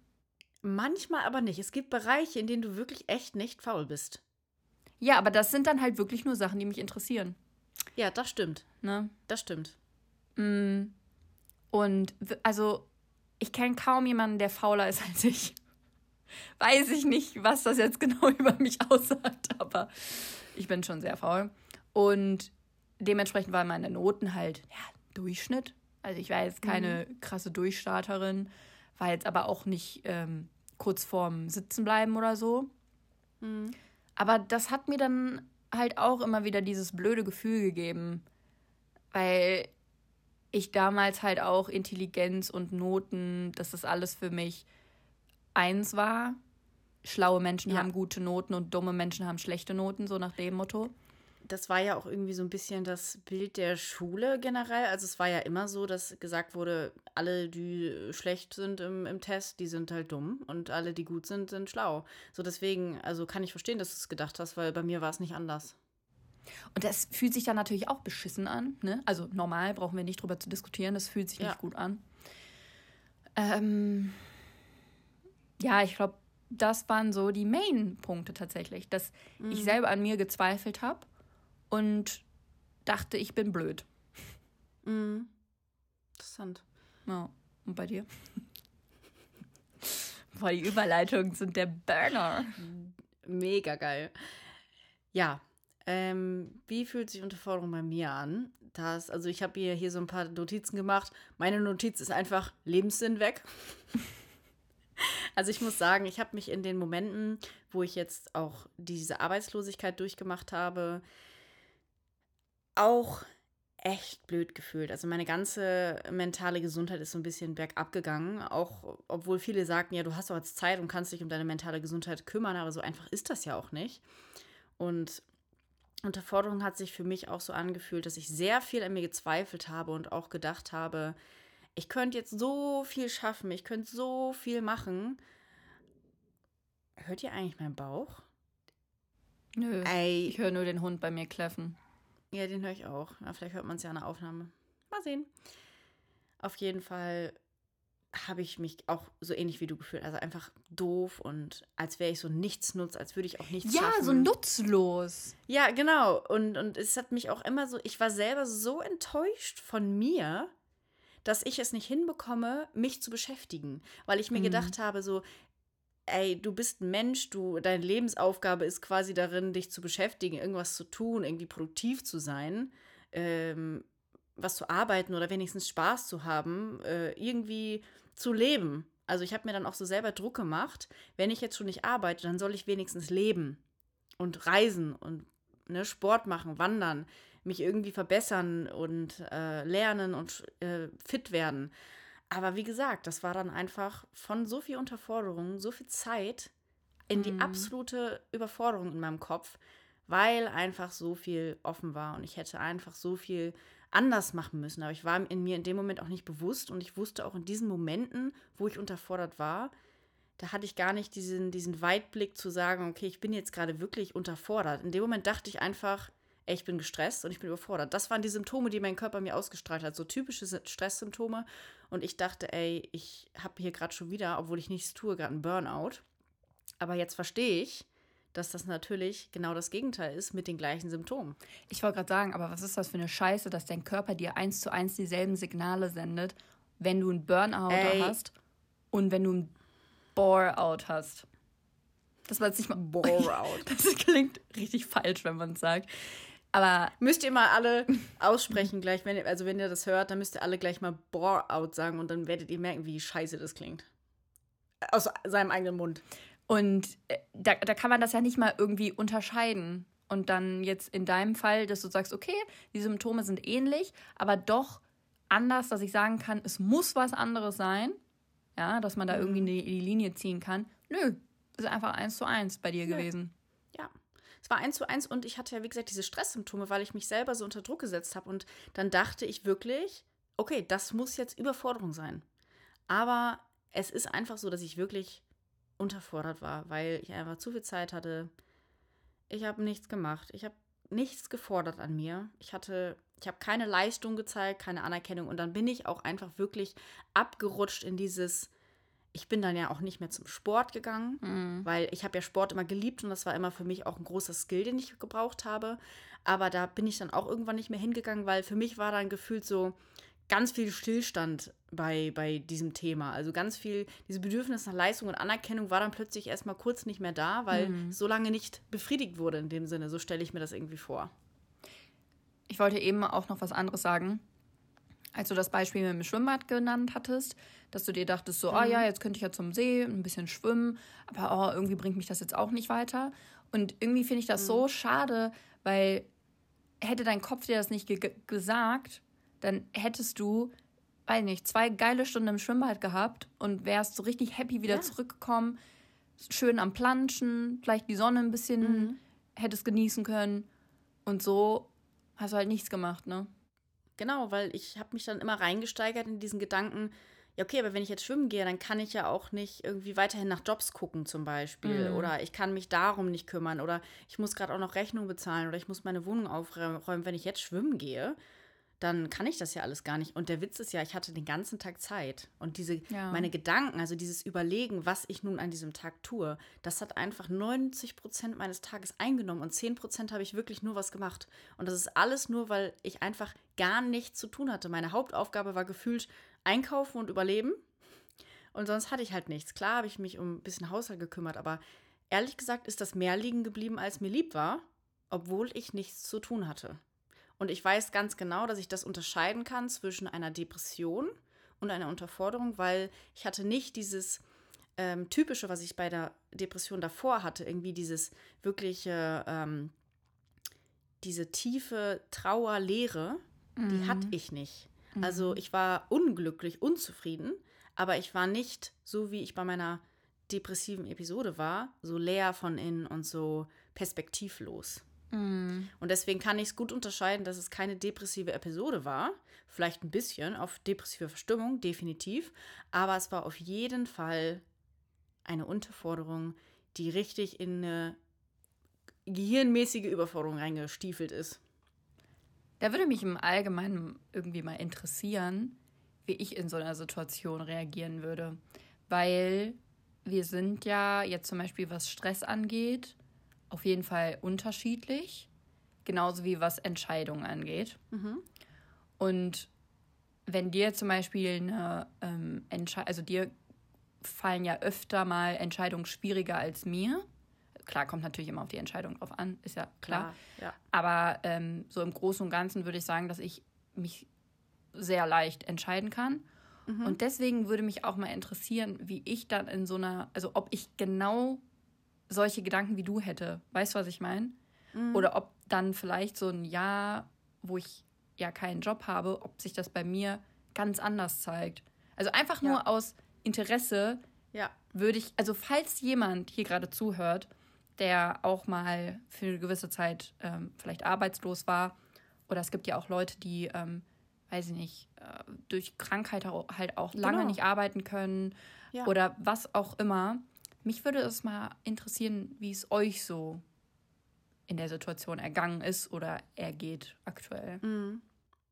Manchmal aber nicht. Es gibt Bereiche, in denen du wirklich echt nicht faul bist. Ja, aber das sind dann halt wirklich nur Sachen, die mich interessieren. Ja, das stimmt. Ne? Das stimmt. Mm. Und also, ich kenne kaum jemanden, der fauler ist [LAUGHS] als ich. Weiß ich nicht, was das jetzt genau [LAUGHS] über mich aussagt, aber ich bin schon sehr faul. Und dementsprechend waren meine Noten halt ja, Durchschnitt. Also ich war jetzt keine krasse Durchstarterin, war jetzt aber auch nicht ähm, kurz vorm Sitzenbleiben oder so. Aber das hat mir dann halt auch immer wieder dieses blöde Gefühl gegeben, weil ich damals halt auch Intelligenz und Noten, dass das alles für mich eins war. Schlaue Menschen Ja. haben gute Noten und dumme Menschen haben schlechte Noten, so nach dem Motto. Das war ja auch irgendwie so ein bisschen das Bild der Schule generell. Also es war ja immer so, dass gesagt wurde, alle, die schlecht sind im, im Test, die sind halt dumm und alle, die gut sind, sind schlau. So deswegen, also kann ich verstehen, dass du es gedacht hast, weil bei mir war es nicht anders. Und das fühlt sich dann natürlich auch beschissen an. Ne? Also normal brauchen wir nicht drüber zu diskutieren, das fühlt sich Ja. nicht gut an. Ähm, ja, ich glaube, das waren so die Main-Punkte tatsächlich, dass ich selber an mir gezweifelt habe und dachte, ich bin blöd. Interessant. Ja. Und bei dir? [LAUGHS] Boah, die Überleitungen sind der Burner. Mega geil. Ja, ähm, wie fühlt sich Unterforderung bei mir an? Das, also ich habe hier, hier so ein paar Notizen gemacht. Meine Notiz ist einfach Lebenssinn weg. [LAUGHS] also ich muss sagen, ich habe mich in den Momenten, wo ich jetzt auch diese Arbeitslosigkeit durchgemacht habe, auch echt blöd gefühlt. Also meine ganze mentale Gesundheit ist so ein bisschen bergab gegangen. Auch obwohl viele sagten, ja, du hast doch jetzt Zeit und kannst dich um deine mentale Gesundheit kümmern, aber so einfach ist das ja auch nicht. Und Unterforderung hat sich für mich auch so angefühlt, dass ich sehr viel an mir gezweifelt habe und auch gedacht habe, ich könnte jetzt so viel schaffen, ich könnte so viel machen. Hört ihr eigentlich meinen Bauch? Nö. Ey. Ich höre nur den Hund bei mir kläffen. Ja, den höre ich auch. Ja, vielleicht hört man es ja in der Aufnahme. Mal sehen. Auf jeden Fall habe ich mich auch so ähnlich wie du gefühlt. Also einfach doof und als wäre ich so nichts nutz, als würde ich auch nichts ja, schaffen. Ja, so nutzlos. Ja, genau. Und, und es hat mich auch immer so, ich war selber so enttäuscht von mir, dass ich es nicht hinbekomme, mich zu beschäftigen. Weil ich mir mhm. gedacht habe, so, ey, du bist ein Mensch, du, deine Lebensaufgabe ist quasi darin, dich zu beschäftigen, irgendwas zu tun, irgendwie produktiv zu sein, ähm, was zu arbeiten oder wenigstens Spaß zu haben, äh, irgendwie zu leben. Also ich habe mir dann auch so selber Druck gemacht, wenn ich jetzt schon nicht arbeite, dann soll ich wenigstens leben und reisen und ne, Sport machen, wandern, mich irgendwie verbessern und äh, lernen und äh, fit werden. Aber wie gesagt, das war dann einfach von so viel Unterforderung, so viel Zeit in die mhm. absolute Überforderung in meinem Kopf, weil einfach so viel offen war und ich hätte einfach so viel anders machen müssen. Aber ich war in mir in dem Moment auch nicht bewusst und ich wusste auch in diesen Momenten, wo ich unterfordert war, da hatte ich gar nicht diesen, diesen Weitblick zu sagen, okay, ich bin jetzt gerade wirklich unterfordert. In dem Moment dachte ich einfach, ey, ich bin gestresst und ich bin überfordert. Das waren die Symptome, die mein Körper mir ausgestrahlt hat, so typische Stresssymptome. Und ich dachte, ey, ich habe hier gerade schon wieder, obwohl ich nichts tue, gerade einen Burnout. Aber jetzt verstehe ich, dass das natürlich genau das Gegenteil ist mit den gleichen Symptomen. Ich wollte gerade sagen, aber was ist das für eine Scheiße, dass dein Körper dir eins zu eins dieselben Signale sendet, wenn du einen Burnout ey. hast und wenn du einen Bore-out hast. Das war jetzt nicht mal [LAUGHS] Bore-out. Das klingt richtig falsch, wenn man es sagt. Aber müsst ihr mal alle aussprechen gleich, wenn ihr, also wenn ihr das hört, dann müsst ihr alle gleich mal bore out sagen und dann werdet ihr merken, wie scheiße das klingt. Aus seinem eigenen Mund. Und äh, da, da kann man das ja nicht mal irgendwie unterscheiden. Und dann jetzt in deinem Fall, dass du sagst, okay, die Symptome sind ähnlich, aber doch anders, dass ich sagen kann, es muss was anderes sein. Ja, dass man da irgendwie mhm. die, die Linie ziehen kann. Nö, ist einfach eins zu eins bei dir Nö. gewesen. Es war eins zu eins und ich hatte ja, wie gesagt, diese Stresssymptome, weil ich mich selber so unter Druck gesetzt habe. Und dann dachte ich wirklich, okay, das muss jetzt Überforderung sein. Aber es ist einfach so, dass ich wirklich unterfordert war, weil ich einfach zu viel Zeit hatte. Ich habe nichts gemacht. Ich habe nichts gefordert an mir. Ich hatte, ich habe keine Leistung gezeigt, keine Anerkennung. Und dann bin ich auch einfach wirklich abgerutscht in dieses, ich bin dann ja auch nicht mehr zum Sport gegangen, mhm. weil ich habe ja Sport immer geliebt und das war immer für mich auch ein großer Skill, den ich gebraucht habe. Aber da bin ich dann auch irgendwann nicht mehr hingegangen, weil für mich war dann gefühlt so ganz viel Stillstand bei, bei diesem Thema. Also ganz viel, diese Bedürfnis nach Leistung und Anerkennung war dann plötzlich erstmal kurz nicht mehr da, weil mhm. so lange nicht befriedigt wurde in dem Sinne. So stelle ich mir das irgendwie vor. Ich wollte eben auch noch was anderes sagen als du das Beispiel mit dem Schwimmbad genannt hattest, dass du dir dachtest, so, ah mhm. oh ja, jetzt könnte ich ja zum See ein bisschen schwimmen, aber oh, irgendwie bringt mich das jetzt auch nicht weiter. Und irgendwie finde ich das mhm. so schade, weil hätte dein Kopf dir das nicht ge gesagt, dann hättest du, weiß nicht, zwei geile Stunden im Schwimmbad gehabt und wärst so richtig happy wieder ja. zurückgekommen, schön am Planschen, vielleicht die Sonne ein bisschen mhm. hättest genießen können. Und so hast du halt nichts gemacht, ne? Genau, weil ich habe mich dann immer reingesteigert in diesen Gedanken, ja, okay, aber wenn ich jetzt schwimmen gehe, dann kann ich ja auch nicht irgendwie weiterhin nach Jobs gucken zum Beispiel. Mhm. Oder ich kann mich darum nicht kümmern. Oder ich muss gerade auch noch Rechnung bezahlen. Oder ich muss meine Wohnung aufräumen. Wenn ich jetzt schwimmen gehe, dann kann ich das ja alles gar nicht. Und der Witz ist ja, ich hatte den ganzen Tag Zeit. Und diese, ja. meine Gedanken, also dieses Überlegen, was ich nun an diesem Tag tue, das hat einfach 90 Prozent meines Tages eingenommen und 10 Prozent habe ich wirklich nur was gemacht. Und das ist alles nur, weil ich einfach gar nichts zu tun hatte. Meine Hauptaufgabe war gefühlt einkaufen und überleben. Und sonst hatte ich halt nichts. Klar habe ich mich um ein bisschen Haushalt gekümmert, aber ehrlich gesagt ist das mehr liegen geblieben, als mir lieb war, obwohl ich nichts zu tun hatte. Und ich weiß ganz genau, dass ich das unterscheiden kann zwischen einer Depression und einer Unterforderung, weil ich hatte nicht dieses ähm, typische, was ich bei der Depression davor hatte, irgendwie dieses wirkliche, ähm, diese tiefe Trauer, Leere, die hatte ich nicht. Also ich war unglücklich, unzufrieden, aber ich war nicht so, wie ich bei meiner depressiven Episode war, so leer von innen und so perspektivlos. Mhm. Und deswegen kann ich es gut unterscheiden, dass es keine depressive Episode war. Vielleicht ein bisschen auf depressive Verstimmung, definitiv. Aber es war auf jeden Fall eine Unterforderung, die richtig in eine gehirnmäßige Überforderung reingestiefelt ist. Da würde mich im Allgemeinen irgendwie mal interessieren, wie ich in so einer Situation reagieren würde. Weil wir sind ja jetzt zum Beispiel, was Stress angeht, auf jeden Fall unterschiedlich. Genauso wie was Entscheidungen angeht. Und wenn dir zum Beispiel eine ähm, Entscheidung, also dir fallen ja öfter mal Entscheidungen schwieriger als mir. Klar, kommt natürlich immer auf die Entscheidung drauf an, ist ja klar. Ja. Aber ähm, so im Großen und Ganzen würde ich sagen, dass ich mich sehr leicht entscheiden kann. Und deswegen würde mich auch mal interessieren, wie ich dann in so einer, also ob ich genau solche Gedanken wie du hätte. Weißt du, was ich meine? Oder ob dann vielleicht so ein Jahr, wo ich ja keinen Job habe, ob sich das bei mir ganz anders zeigt. Also einfach nur Ja. aus Interesse Ja. würde ich, also falls jemand hier gerade zuhört, der auch mal für eine gewisse Zeit ähm, vielleicht arbeitslos war, oder es gibt ja auch Leute, die, ähm, weiß ich nicht, äh, durch Krankheit halt auch lange Genau. nicht arbeiten können Ja. oder was auch immer. Mich würde es mal interessieren, wie es euch so in der Situation ergangen ist oder ergeht aktuell.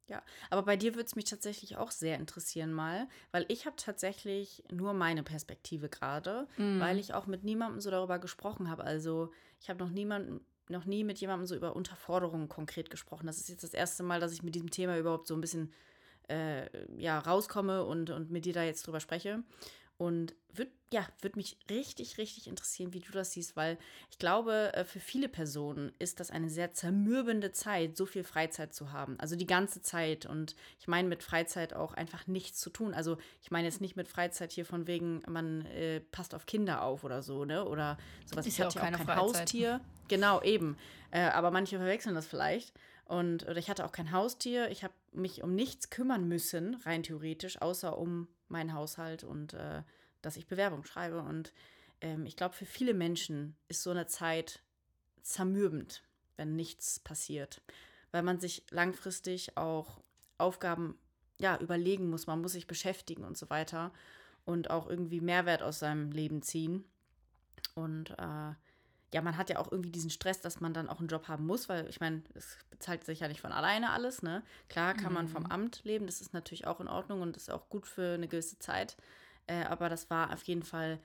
Ja, aber bei dir würde es mich tatsächlich auch sehr interessieren mal, weil ich habe tatsächlich nur meine Perspektive gerade, weil ich auch mit niemandem so darüber gesprochen habe. Also ich habe noch niemanden, noch nie mit jemandem so über Unterforderungen konkret gesprochen. Das ist jetzt das erste Mal, dass ich mit diesem Thema überhaupt so ein bisschen äh, ja, rauskomme und, und mit dir da jetzt drüber spreche. Und wird, ja, würde mich richtig, richtig interessieren, wie du das siehst, weil ich glaube, äh, für viele Personen ist das eine sehr zermürbende Zeit, so viel Freizeit zu haben. Also die ganze Zeit. Und ich meine mit Freizeit auch einfach nichts zu tun. Also ich meine jetzt nicht mit Freizeit hier von wegen, man äh, passt auf Kinder auf oder so, ne? Oder sowas. Ist ich ja hatte auch ja auch keine kein Freizeit. Haustier. Genau, eben. Äh, aber manche verwechseln das vielleicht. Und oder ich hatte auch kein Haustier. Ich habe mich um nichts kümmern müssen, rein theoretisch, außer um meinen Haushalt und äh, dass ich Bewerbung schreibe. Und ähm, ich glaube, für viele Menschen ist so eine Zeit zermürbend, wenn nichts passiert. Weil man sich langfristig auch Aufgaben ja, überlegen muss. Man muss sich beschäftigen und so weiter. Und auch irgendwie Mehrwert aus seinem Leben ziehen. Und äh, ja, man hat ja auch irgendwie diesen Stress, dass man dann auch einen Job haben muss, weil ich meine, es bezahlt sich ja nicht von alleine alles, ne? Klar kann man vom Amt leben, das ist natürlich auch in Ordnung und ist auch gut für eine gewisse Zeit. Äh, aber das war auf jeden Fall,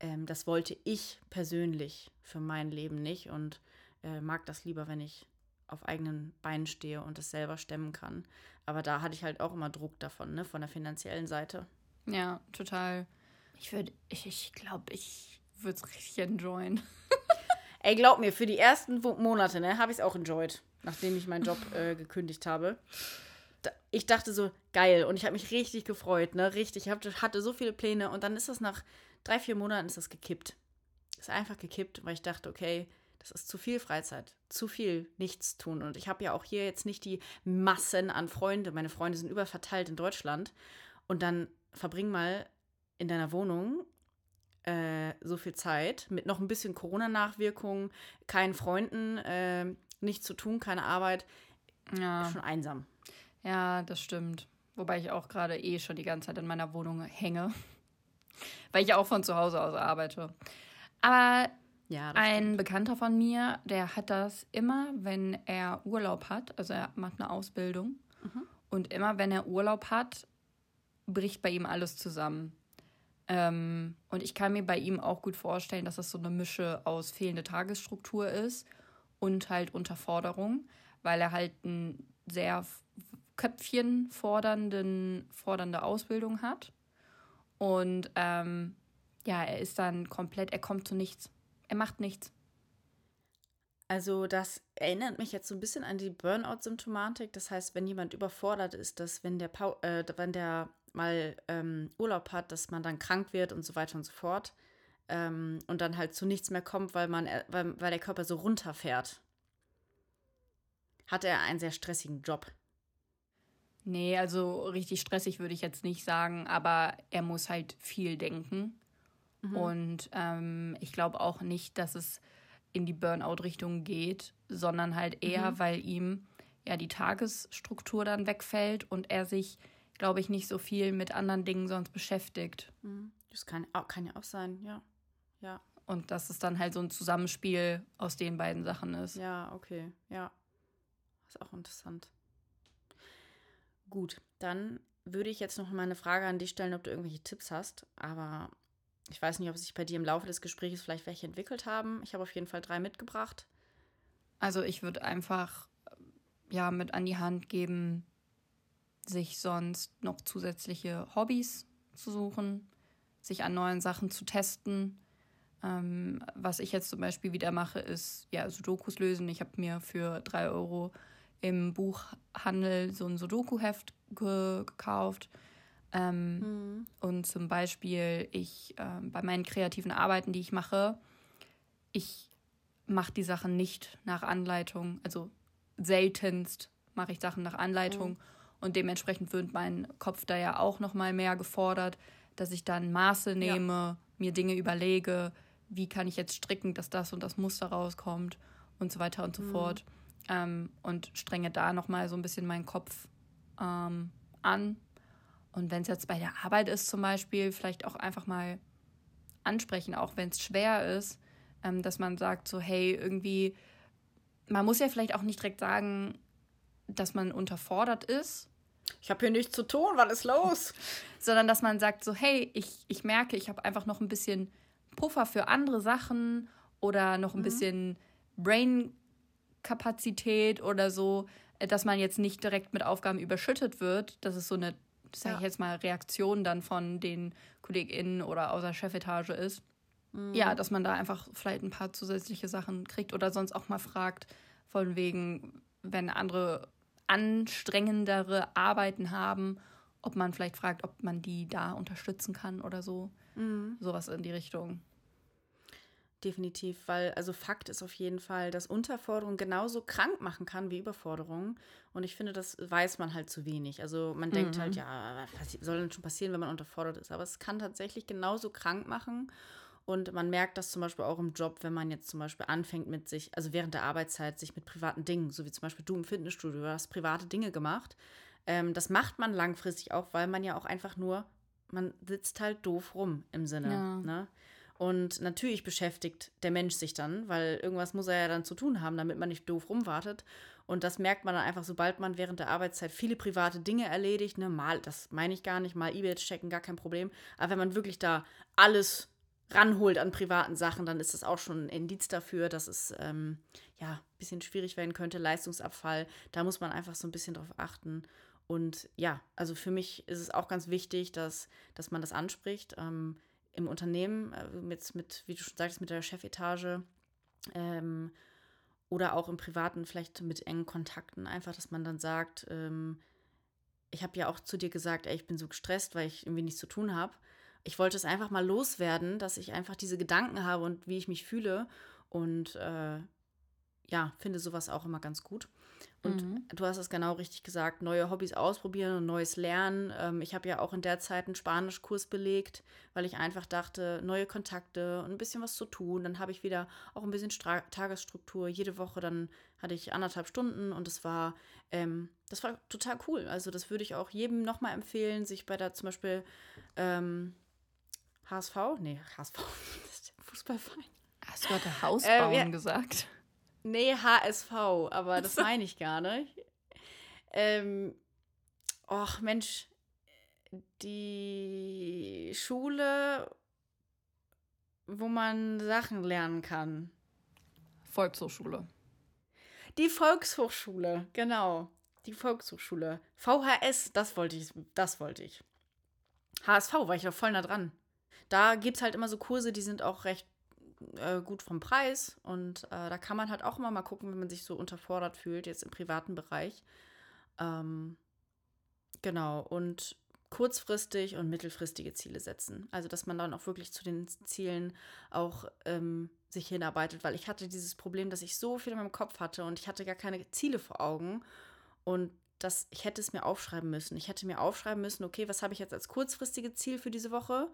ähm, das wollte ich persönlich für mein Leben nicht und äh, mag das lieber, wenn ich auf eigenen Beinen stehe und es selber stemmen kann. Aber da hatte ich halt auch immer Druck davon, ne, von der finanziellen Seite. Ja, total. Ich würde, ich, ich glaube, ich würde es richtig enjoyen. Ey, glaub mir, für die ersten Monate, ne, habe ich es auch enjoyed, nachdem ich meinen Job äh, gekündigt habe. Da, ich dachte so, geil. Und ich habe mich richtig gefreut, ne? Richtig. Ich hab, hatte so viele Pläne. Und dann ist das nach drei, vier Monaten ist das gekippt. Ist einfach gekippt, weil ich dachte, okay, das ist zu viel Freizeit. Zu viel nichts tun. Und ich habe ja auch hier jetzt nicht die Massen an Freunde. Meine Freunde sind überverteilt in Deutschland. Und dann verbring mal in deiner Wohnung äh, so viel Zeit mit noch ein bisschen Corona-Nachwirkungen, keinen Freunden, äh, nichts zu tun, keine Arbeit. Ja. Schon einsam. Ja, das stimmt. Wobei ich auch gerade eh schon die ganze Zeit in meiner Wohnung hänge. [LAUGHS] Weil ich ja auch von zu Hause aus arbeite. Aber Ja, ein Bekannter von mir, der hat das immer, wenn er Urlaub hat, also er macht eine Ausbildung. Und immer, wenn er Urlaub hat, bricht bei ihm alles zusammen. Ähm, und ich kann mir bei ihm auch gut vorstellen, dass das so eine Mische aus fehlende Tagesstruktur ist und halt Unterforderung, weil er halt ein sehr f- Köpfchen fordernden, fordernde Ausbildung hat. Und ähm, ja, er ist dann komplett, er kommt zu nichts. Er macht nichts. Also das erinnert mich jetzt so ein bisschen an die Burnout-Symptomatik. Das heißt, wenn jemand überfordert ist, dass wenn der, Pau äh, wenn der mal ähm, Urlaub hat, dass man dann krank wird und so weiter und so fort. Ähm, und dann halt zu nichts mehr kommt, weil, man, äh, weil, weil der Körper so runterfährt. Hat er einen sehr stressigen Job. Nee, also richtig stressig würde ich jetzt nicht sagen, aber er muss halt viel denken. Mhm. Und ähm, ich glaube auch nicht, dass es in die Burnout-Richtung geht, sondern halt eher, mhm. weil ihm ja die Tagesstruktur dann wegfällt und er sich, glaube ich, nicht so viel mit anderen Dingen sonst beschäftigt. Mhm. Das kann, kann ja auch sein, ja. Ja. Und dass es dann halt so ein Zusammenspiel aus den beiden Sachen ist. Ja, okay, ja. Ist auch interessant. Gut, dann würde ich jetzt noch mal eine Frage an dich stellen, ob du irgendwelche Tipps hast. Aber ich weiß nicht, ob sich bei dir im Laufe des Gesprächs vielleicht welche entwickelt haben. Ich habe auf jeden Fall drei mitgebracht. Also ich würde einfach ja mit an die Hand geben, sich sonst noch zusätzliche Hobbys zu suchen, sich an neuen Sachen zu testen. Ähm, was ich jetzt zum Beispiel wieder mache, ist ja Sudokus lösen. Ich habe mir für drei Euro im Buchhandel so ein Sudoku-Heft ge gekauft. Ähm, mhm. Und zum Beispiel, ich äh, bei meinen kreativen Arbeiten, die ich mache, ich mache die Sachen nicht nach Anleitung. Also seltenst mache ich Sachen nach Anleitung. Mhm. Und dementsprechend wird mein Kopf da ja auch noch mal mehr gefordert, dass ich dann Maße nehme, ja. mir Dinge überlege, wie kann ich jetzt stricken, dass das und das Muster rauskommt und so weiter und so mhm. fort. Ähm, und strenge da noch mal so ein bisschen meinen Kopf ähm, an. Und wenn es jetzt bei der Arbeit ist zum Beispiel, vielleicht auch einfach mal ansprechen, auch wenn es schwer ist, ähm, dass man sagt so, hey, irgendwie, man muss ja vielleicht auch nicht direkt sagen, dass man unterfordert ist. Ich habe hier nichts zu tun, was ist los? [LAUGHS] Sondern dass man sagt so, hey, ich, ich merke, ich habe einfach noch ein bisschen Puffer für andere Sachen oder noch ein mhm. bisschen Brain-Kapazität oder so, äh, dass man jetzt nicht direkt mit Aufgaben überschüttet wird. Das ist so eine, sage ich jetzt mal, Reaktion dann von den KollegInnen oder außer Chefetage ist. Mhm. Ja, dass man da einfach vielleicht ein paar zusätzliche Sachen kriegt oder sonst auch mal fragt, von wegen, wenn andere anstrengendere Arbeiten haben, ob man vielleicht fragt, ob man die da unterstützen kann oder so. Mhm. Sowas in die Richtung. Definitiv, weil also Fakt ist auf jeden Fall, dass Unterforderung genauso krank machen kann wie Überforderung. Und ich finde, das weiß man halt zu wenig. Also man mhm. denkt halt, mhm. ja, was soll denn schon passieren, wenn man unterfordert ist? Aber es kann tatsächlich genauso krank machen. Und man merkt das zum Beispiel auch im Job, wenn man jetzt zum Beispiel anfängt mit sich, also während der Arbeitszeit, sich mit privaten Dingen, so wie zum Beispiel du im Fitnessstudio, du hast private Dinge gemacht. Ähm, das macht man langfristig auch, weil man ja auch einfach nur, man sitzt halt doof rum im Sinne. Ja. Ne? Und natürlich beschäftigt der Mensch sich dann, weil irgendwas muss er ja dann zu tun haben, damit man nicht doof rumwartet. Und das merkt man dann einfach, sobald man während der Arbeitszeit viele private Dinge erledigt. Ne, mal, das meine ich gar nicht, mal E-Mail checken, gar kein Problem. Aber wenn man wirklich da alles ranholt an privaten Sachen, dann ist das auch schon ein Indiz dafür, dass es ähm, ja ein bisschen schwierig werden könnte. Leistungsabfall, da muss man einfach so ein bisschen drauf achten. Und ja, also für mich ist es auch ganz wichtig, dass, dass man das anspricht. Ähm, im Unternehmen, äh, mit, mit, wie du schon sagst, mit der Chefetage ähm, oder auch im Privaten vielleicht mit engen Kontakten, einfach, dass man dann sagt, ähm, ich habe ja auch zu dir gesagt, ey, ich bin so gestresst, weil ich irgendwie nichts zu tun habe. Ich wollte es einfach mal loswerden, dass ich einfach diese Gedanken habe und wie ich mich fühle. Und äh, ja, finde sowas auch immer ganz gut. Und mhm. du hast es genau richtig gesagt, neue Hobbys ausprobieren und neues Lernen. Ähm, ich habe ja auch in der Zeit einen Spanischkurs belegt, weil ich einfach dachte, neue Kontakte und ein bisschen was zu tun. Dann habe ich wieder auch ein bisschen Stra Tagesstruktur. Jede Woche dann hatte ich anderthalb Stunden und es war, ähm, das war total cool. Also das würde ich auch jedem nochmal empfehlen, sich bei der zum Beispiel ähm, HSV, nee, HSV, [LAUGHS] das ist der Fußballverein. Hast du gerade Haus bauen äh, ja. gesagt? Nee, HSV, aber das meine ich gar nicht. Ähm, och, Mensch, die Schule, wo man Sachen lernen kann. Volkshochschule. Die Volkshochschule, genau. Die Volkshochschule. VHS, das wollte ich, das wollte ich. HSV war ich doch voll nah dran. Da gibt es halt immer so Kurse, die sind auch recht äh, gut vom Preis und äh, da kann man halt auch immer mal gucken, wenn man sich so unterfordert fühlt, jetzt im privaten Bereich. Ähm, genau, und kurzfristig und mittelfristige Ziele setzen. Also, dass man dann auch wirklich zu den Zielen auch ähm, sich hinarbeitet, weil ich hatte dieses Problem, dass ich so viel in meinem Kopf hatte und ich hatte gar keine Ziele vor Augen. Und dass ich hätte es mir aufschreiben müssen. Ich hätte mir aufschreiben müssen, okay, was habe ich jetzt als kurzfristiges Ziel für diese Woche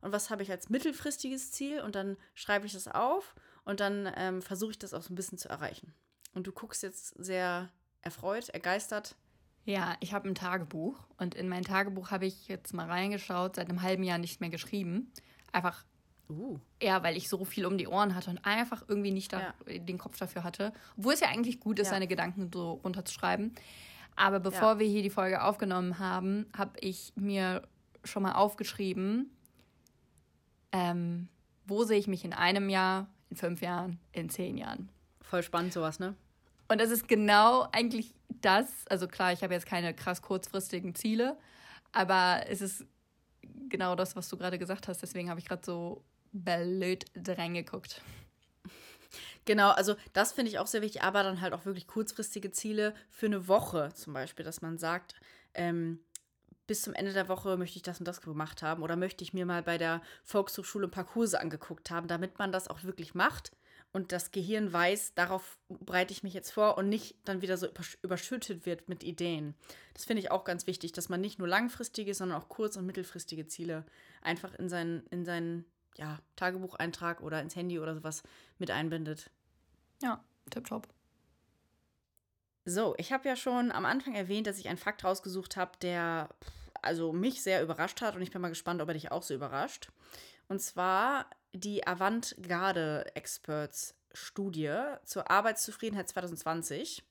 und was habe ich als mittelfristiges Ziel und dann schreibe ich das auf und dann ähm, versuche ich das auch so ein bisschen zu erreichen. Und du guckst jetzt sehr erfreut, ergeistert. Ja, ich habe ein Tagebuch und in mein Tagebuch habe ich jetzt mal reingeschaut, seit einem halben Jahr nicht mehr geschrieben. Einfach, uh. ja, weil ich so viel um die Ohren hatte und einfach irgendwie nicht da, ja. den Kopf dafür hatte. Obwohl es ja eigentlich gut ist, ja. seine Gedanken so runterzuschreiben. Aber bevor ja. wir hier die Folge aufgenommen haben, habe ich mir schon mal aufgeschrieben, ähm, wo sehe ich mich in einem Jahr, in fünf Jahren, in zehn Jahren. Voll spannend sowas, ne? Und das ist genau eigentlich das, also klar, ich habe jetzt keine krass kurzfristigen Ziele, aber es ist genau das, was du gerade gesagt hast. Deswegen habe ich gerade so blöd reingeguckt. Genau, also das finde ich auch sehr wichtig, aber dann halt auch wirklich kurzfristige Ziele für eine Woche zum Beispiel, dass man sagt, ähm, bis zum Ende der Woche möchte ich das und das gemacht haben oder möchte ich mir mal bei der Volkshochschule ein paar Kurse angeguckt haben, damit man das auch wirklich macht und das Gehirn weiß, darauf bereite ich mich jetzt vor und nicht dann wieder so überschüttet wird mit Ideen. Das finde ich auch ganz wichtig, dass man nicht nur langfristige, sondern auch kurz- und mittelfristige Ziele einfach in seinen, in seinen ja, Tagebucheintrag oder ins Handy oder sowas mit einbindet. Ja, tipptopp. So, ich habe ja schon am Anfang erwähnt, dass ich einen Fakt rausgesucht habe, der also mich sehr überrascht hat und ich bin mal gespannt, ob er dich auch so überrascht. Und zwar die Avantgarde Experts Studie zur Arbeitszufriedenheit 2020.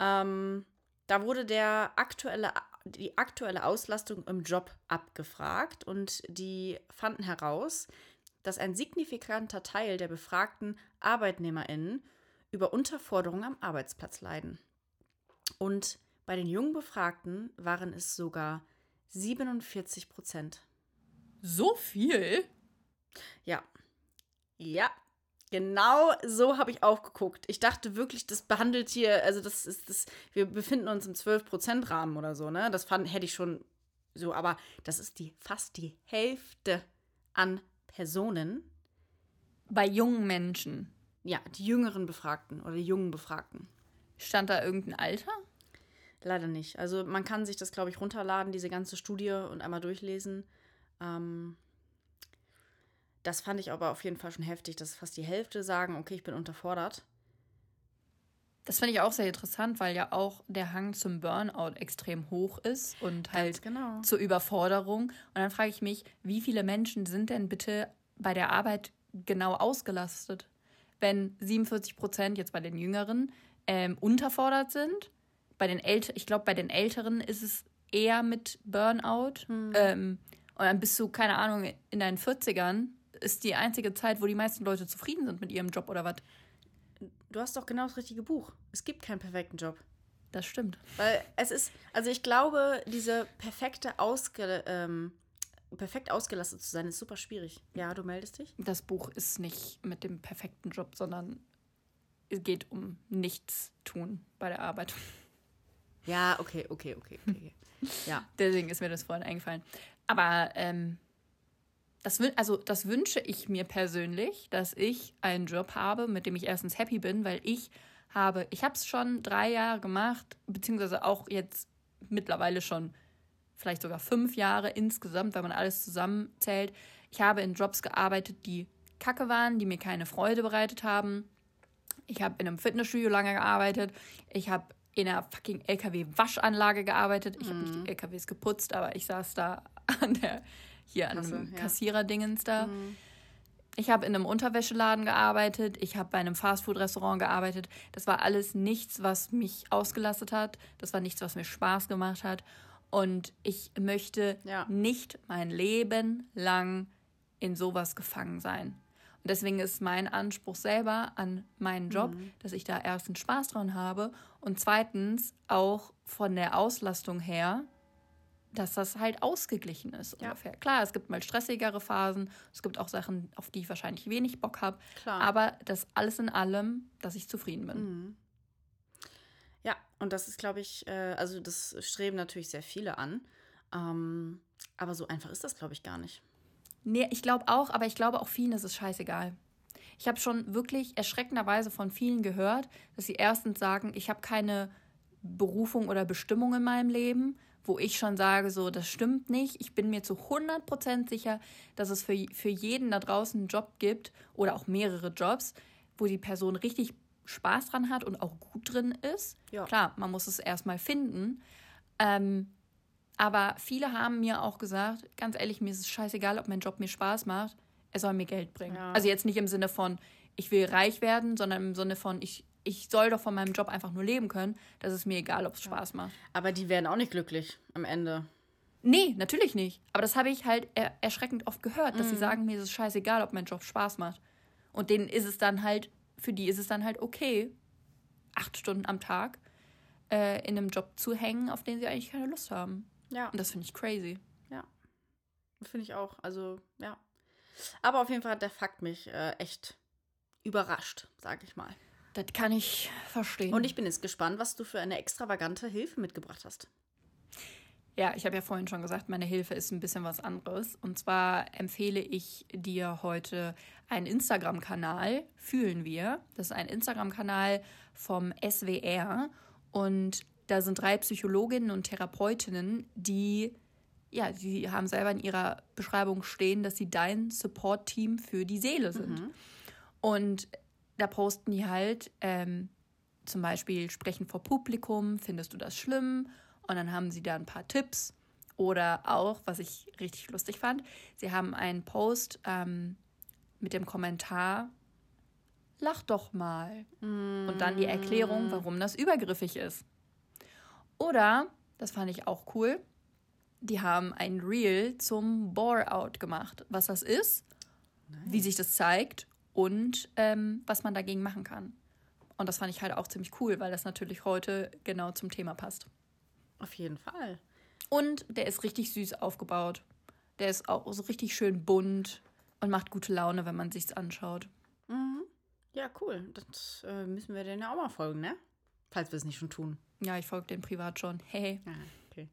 Ähm, da wurde der aktuelle, die aktuelle Auslastung im Job abgefragt und die fanden heraus, dass ein signifikanter Teil der befragten ArbeitnehmerInnen über Unterforderung am Arbeitsplatz leiden. Und bei den jungen Befragten waren es sogar 47 Prozent. So viel? Ja. Ja. Genau so habe ich auch geguckt. Ich dachte wirklich, das behandelt hier, also das ist das, wir befinden uns im 12%-Rahmen oder so, ne? Das fand, hätte ich schon so, aber das ist die fast die Hälfte an Personen. Bei jungen Menschen. Ja, die jüngeren Befragten oder die jungen Befragten. Stand da irgendein Alter? Leider nicht. Also man kann sich das, glaube ich, runterladen, diese ganze Studie und einmal durchlesen. Ähm, das fand ich aber auf jeden Fall schon heftig, dass fast die Hälfte sagen, okay, ich bin unterfordert. Das finde ich auch sehr interessant, weil ja auch der Hang zum Burnout extrem hoch ist und halt genau. zur Überforderung. Und dann frage ich mich, wie viele Menschen sind denn bitte bei der Arbeit genau ausgelastet? Wenn 47 Prozent jetzt bei den Jüngeren ähm, unterfordert sind bei den Älteren, ich glaube, bei den Älteren ist es eher mit Burnout. Hm. Ähm, und dann bist du, keine Ahnung, in deinen 40ern ist die einzige Zeit, wo die meisten Leute zufrieden sind mit ihrem Job oder was. Du hast doch genau das richtige Buch. Es gibt keinen perfekten Job. Das stimmt. Weil es ist, also ich glaube, diese perfekte Ausge, ähm, perfekt ausgelastet zu sein, ist super schwierig. Ja, du meldest dich? Das Buch ist nicht mit dem perfekten Job, sondern es geht um nichts tun bei der Arbeit. Ja, okay, okay, okay, okay. [LAUGHS] ja. Deswegen ist mir das vorhin eingefallen. Aber ähm, das, also, das wünsche ich mir persönlich, dass ich einen Job habe, mit dem ich erstens happy bin, weil ich habe, ich habe es schon drei Jahre gemacht, beziehungsweise auch jetzt mittlerweile schon vielleicht sogar fünf Jahre insgesamt, wenn man alles zusammenzählt. Ich habe in Jobs gearbeitet, die kacke waren, die mir keine Freude bereitet haben. Ich habe in einem Fitnessstudio lange gearbeitet. Ich habe in einer fucking LKW-Waschanlage gearbeitet. Ich mhm. habe nicht die LKWs geputzt, aber ich saß da [LAUGHS] an der, hier an Kasse, einem ja. Kassierer-Dingens da. Mhm. Ich habe in einem Unterwäscheladen gearbeitet, ich habe bei einem Fastfood-Restaurant gearbeitet. Das war alles nichts, was mich ausgelastet hat. Das war nichts, was mir Spaß gemacht hat. Und ich möchte ja. nicht mein Leben lang in sowas gefangen sein. Und deswegen ist mein Anspruch selber an meinen Job, mhm. dass ich da erstens Spaß dran habe und zweitens auch von der Auslastung her, dass das halt ausgeglichen ist ja. ungefähr. Klar, es gibt mal stressigere Phasen, es gibt auch Sachen, auf die ich wahrscheinlich wenig Bock habe, aber das alles in allem, dass ich zufrieden bin. Mhm. Ja, und das ist, glaube ich, äh, also das streben natürlich sehr viele an, ähm, aber so einfach ist das, glaube ich, gar nicht. Nee, ich glaube auch, aber ich glaube auch vielen ist es scheißegal. Ich habe schon wirklich erschreckenderweise von vielen gehört, dass sie erstens sagen, ich habe keine Berufung oder Bestimmung in meinem Leben, wo ich schon sage, so, das stimmt nicht. Ich bin mir zu 100% sicher, dass es für, für jeden da draußen einen Job gibt oder auch mehrere Jobs, wo die Person richtig Spaß dran hat und auch gut drin ist. Ja. Klar, man muss es erstmal finden. Ähm, aber viele haben mir auch gesagt, ganz ehrlich, mir ist es scheißegal, ob mein Job mir Spaß macht. Er soll mir Geld bringen. Ja. Also jetzt nicht im Sinne von, ich will reich werden, sondern im Sinne von, ich, ich soll doch von meinem Job einfach nur leben können. Das ist mir egal, ob es ja. Spaß macht. Aber die werden auch nicht glücklich am Ende. Nee, natürlich nicht. Aber das habe ich halt er erschreckend oft gehört, dass mhm. sie sagen, mir ist es scheißegal, ob mein Job Spaß macht. Und denen ist es dann halt, für die ist es dann halt okay, acht Stunden am Tag äh, in einem Job zu hängen, auf den sie eigentlich keine Lust haben. Ja. Und das finde ich crazy. Ja. Finde ich auch. Also, ja. Aber auf jeden Fall hat der Fakt mich äh, echt überrascht, sag ich mal. Das kann ich verstehen. Und ich bin jetzt gespannt, was du für eine extravagante Hilfe mitgebracht hast. Ja, ich habe ja vorhin schon gesagt, meine Hilfe ist ein bisschen was anderes. Und zwar empfehle ich dir heute einen Instagram-Kanal, Fühlen wir. Das ist ein Instagram-Kanal vom SWR. Und da sind drei Psychologinnen und Therapeutinnen, die, ja, die haben selber in ihrer Beschreibung stehen, dass sie dein Support-Team für die Seele sind. Mhm. Und da posten die halt ähm, zum Beispiel Sprechen vor Publikum, findest du das schlimm? Und dann haben sie da ein paar Tipps. Oder auch, was ich richtig lustig fand, sie haben einen Post ähm, mit dem Kommentar, lach doch mal. Mm. Und dann die Erklärung, warum das übergriffig ist. Oder, das fand ich auch cool, die haben ein Reel zum Bore-Out gemacht. Was das ist, nice. wie sich das zeigt und ähm, was man dagegen machen kann. Und das fand ich halt auch ziemlich cool, weil das natürlich heute genau zum Thema passt. Auf jeden Fall. Und der ist richtig süß aufgebaut. Der ist auch so richtig schön bunt und macht gute Laune, wenn man sich's anschaut. Mhm. Ja, cool. Das äh, müssen wir denen ja auch mal folgen, ne? Falls wir es nicht schon tun. Ja, ich folge den privat schon. Hey. Ah, okay.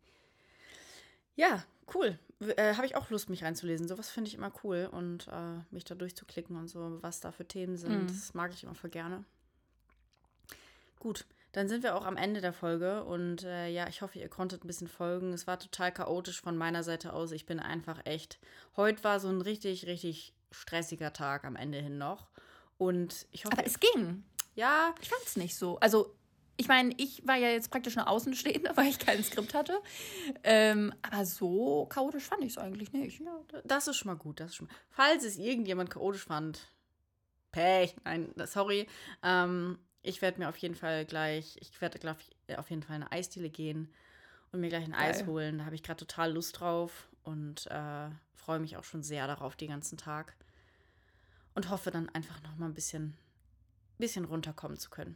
Ja, cool. Äh, Habe ich auch Lust, mich reinzulesen. Sowas finde ich immer cool und äh, mich da durchzuklicken und so, was da für Themen sind. Mhm. Das mag ich immer voll gerne. Gut, dann sind wir auch am Ende der Folge und äh, ja, ich hoffe, ihr konntet ein bisschen folgen. Es war total chaotisch von meiner Seite aus. Ich bin einfach echt. Heute war so ein richtig, richtig stressiger Tag am Ende hin noch. Und ich hoffe. Aber es ging. Ja. Ich fand es nicht so. Also, ich meine, ich war ja jetzt praktisch eine Außenstehende, [LAUGHS] weil ich kein Skript hatte. Ähm, aber so chaotisch fand ich es eigentlich nicht. Ja, das ist schon mal gut. Das schon mal. Falls es irgendjemand chaotisch fand, Pech. Nein, sorry. Ähm, ich werde mir auf jeden Fall gleich, ich werde, glaube ich, auf jeden Fall in eine Eisdiele gehen und mir gleich ein Geil. Eis holen. Da habe ich gerade total Lust drauf und äh, freue mich auch schon sehr darauf den ganzen Tag und hoffe dann einfach noch mal ein bisschen, bisschen runterkommen zu können.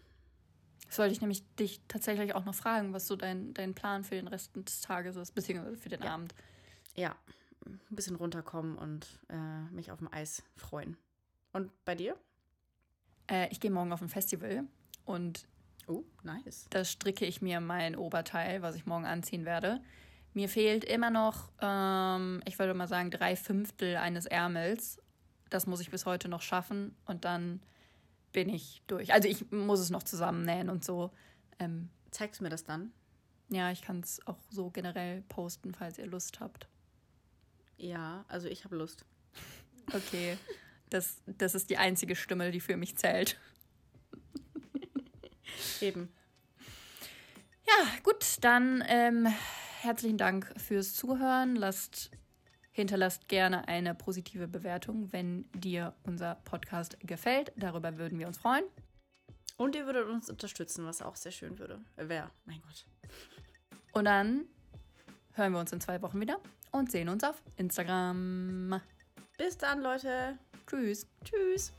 Sollte ich nämlich dich tatsächlich auch noch fragen, was so dein, dein Plan für den Rest des Tages ist, beziehungsweise für den ja. Abend. Ja, ein bisschen runterkommen und äh, mich auf dem Eis freuen. Und bei dir? Äh, ich gehe morgen auf ein Festival und oh, nice. da stricke ich mir mein Oberteil, was ich morgen anziehen werde. Mir fehlt immer noch, ähm, ich würde mal sagen, drei Fünftel eines Ärmels das muss ich bis heute noch schaffen und dann bin ich durch. Also ich muss es noch zusammennähen und so. Ähm, Zeigst du mir das dann? Ja, ich kann es auch so generell posten, falls ihr Lust habt. Ja, also ich habe Lust. Okay, das, das ist die einzige Stimme, die für mich zählt. Eben. Ja, gut, dann ähm, herzlichen Dank fürs Zuhören. Lasst Hinterlasst gerne eine positive Bewertung, wenn dir unser Podcast gefällt. Darüber würden wir uns freuen. Und ihr würdet uns unterstützen, was auch sehr schön würde. Wer? Mein Gott. Und dann hören wir uns in zwei Wochen wieder und sehen uns auf Instagram. Bis dann, Leute. Tschüss. Tschüss.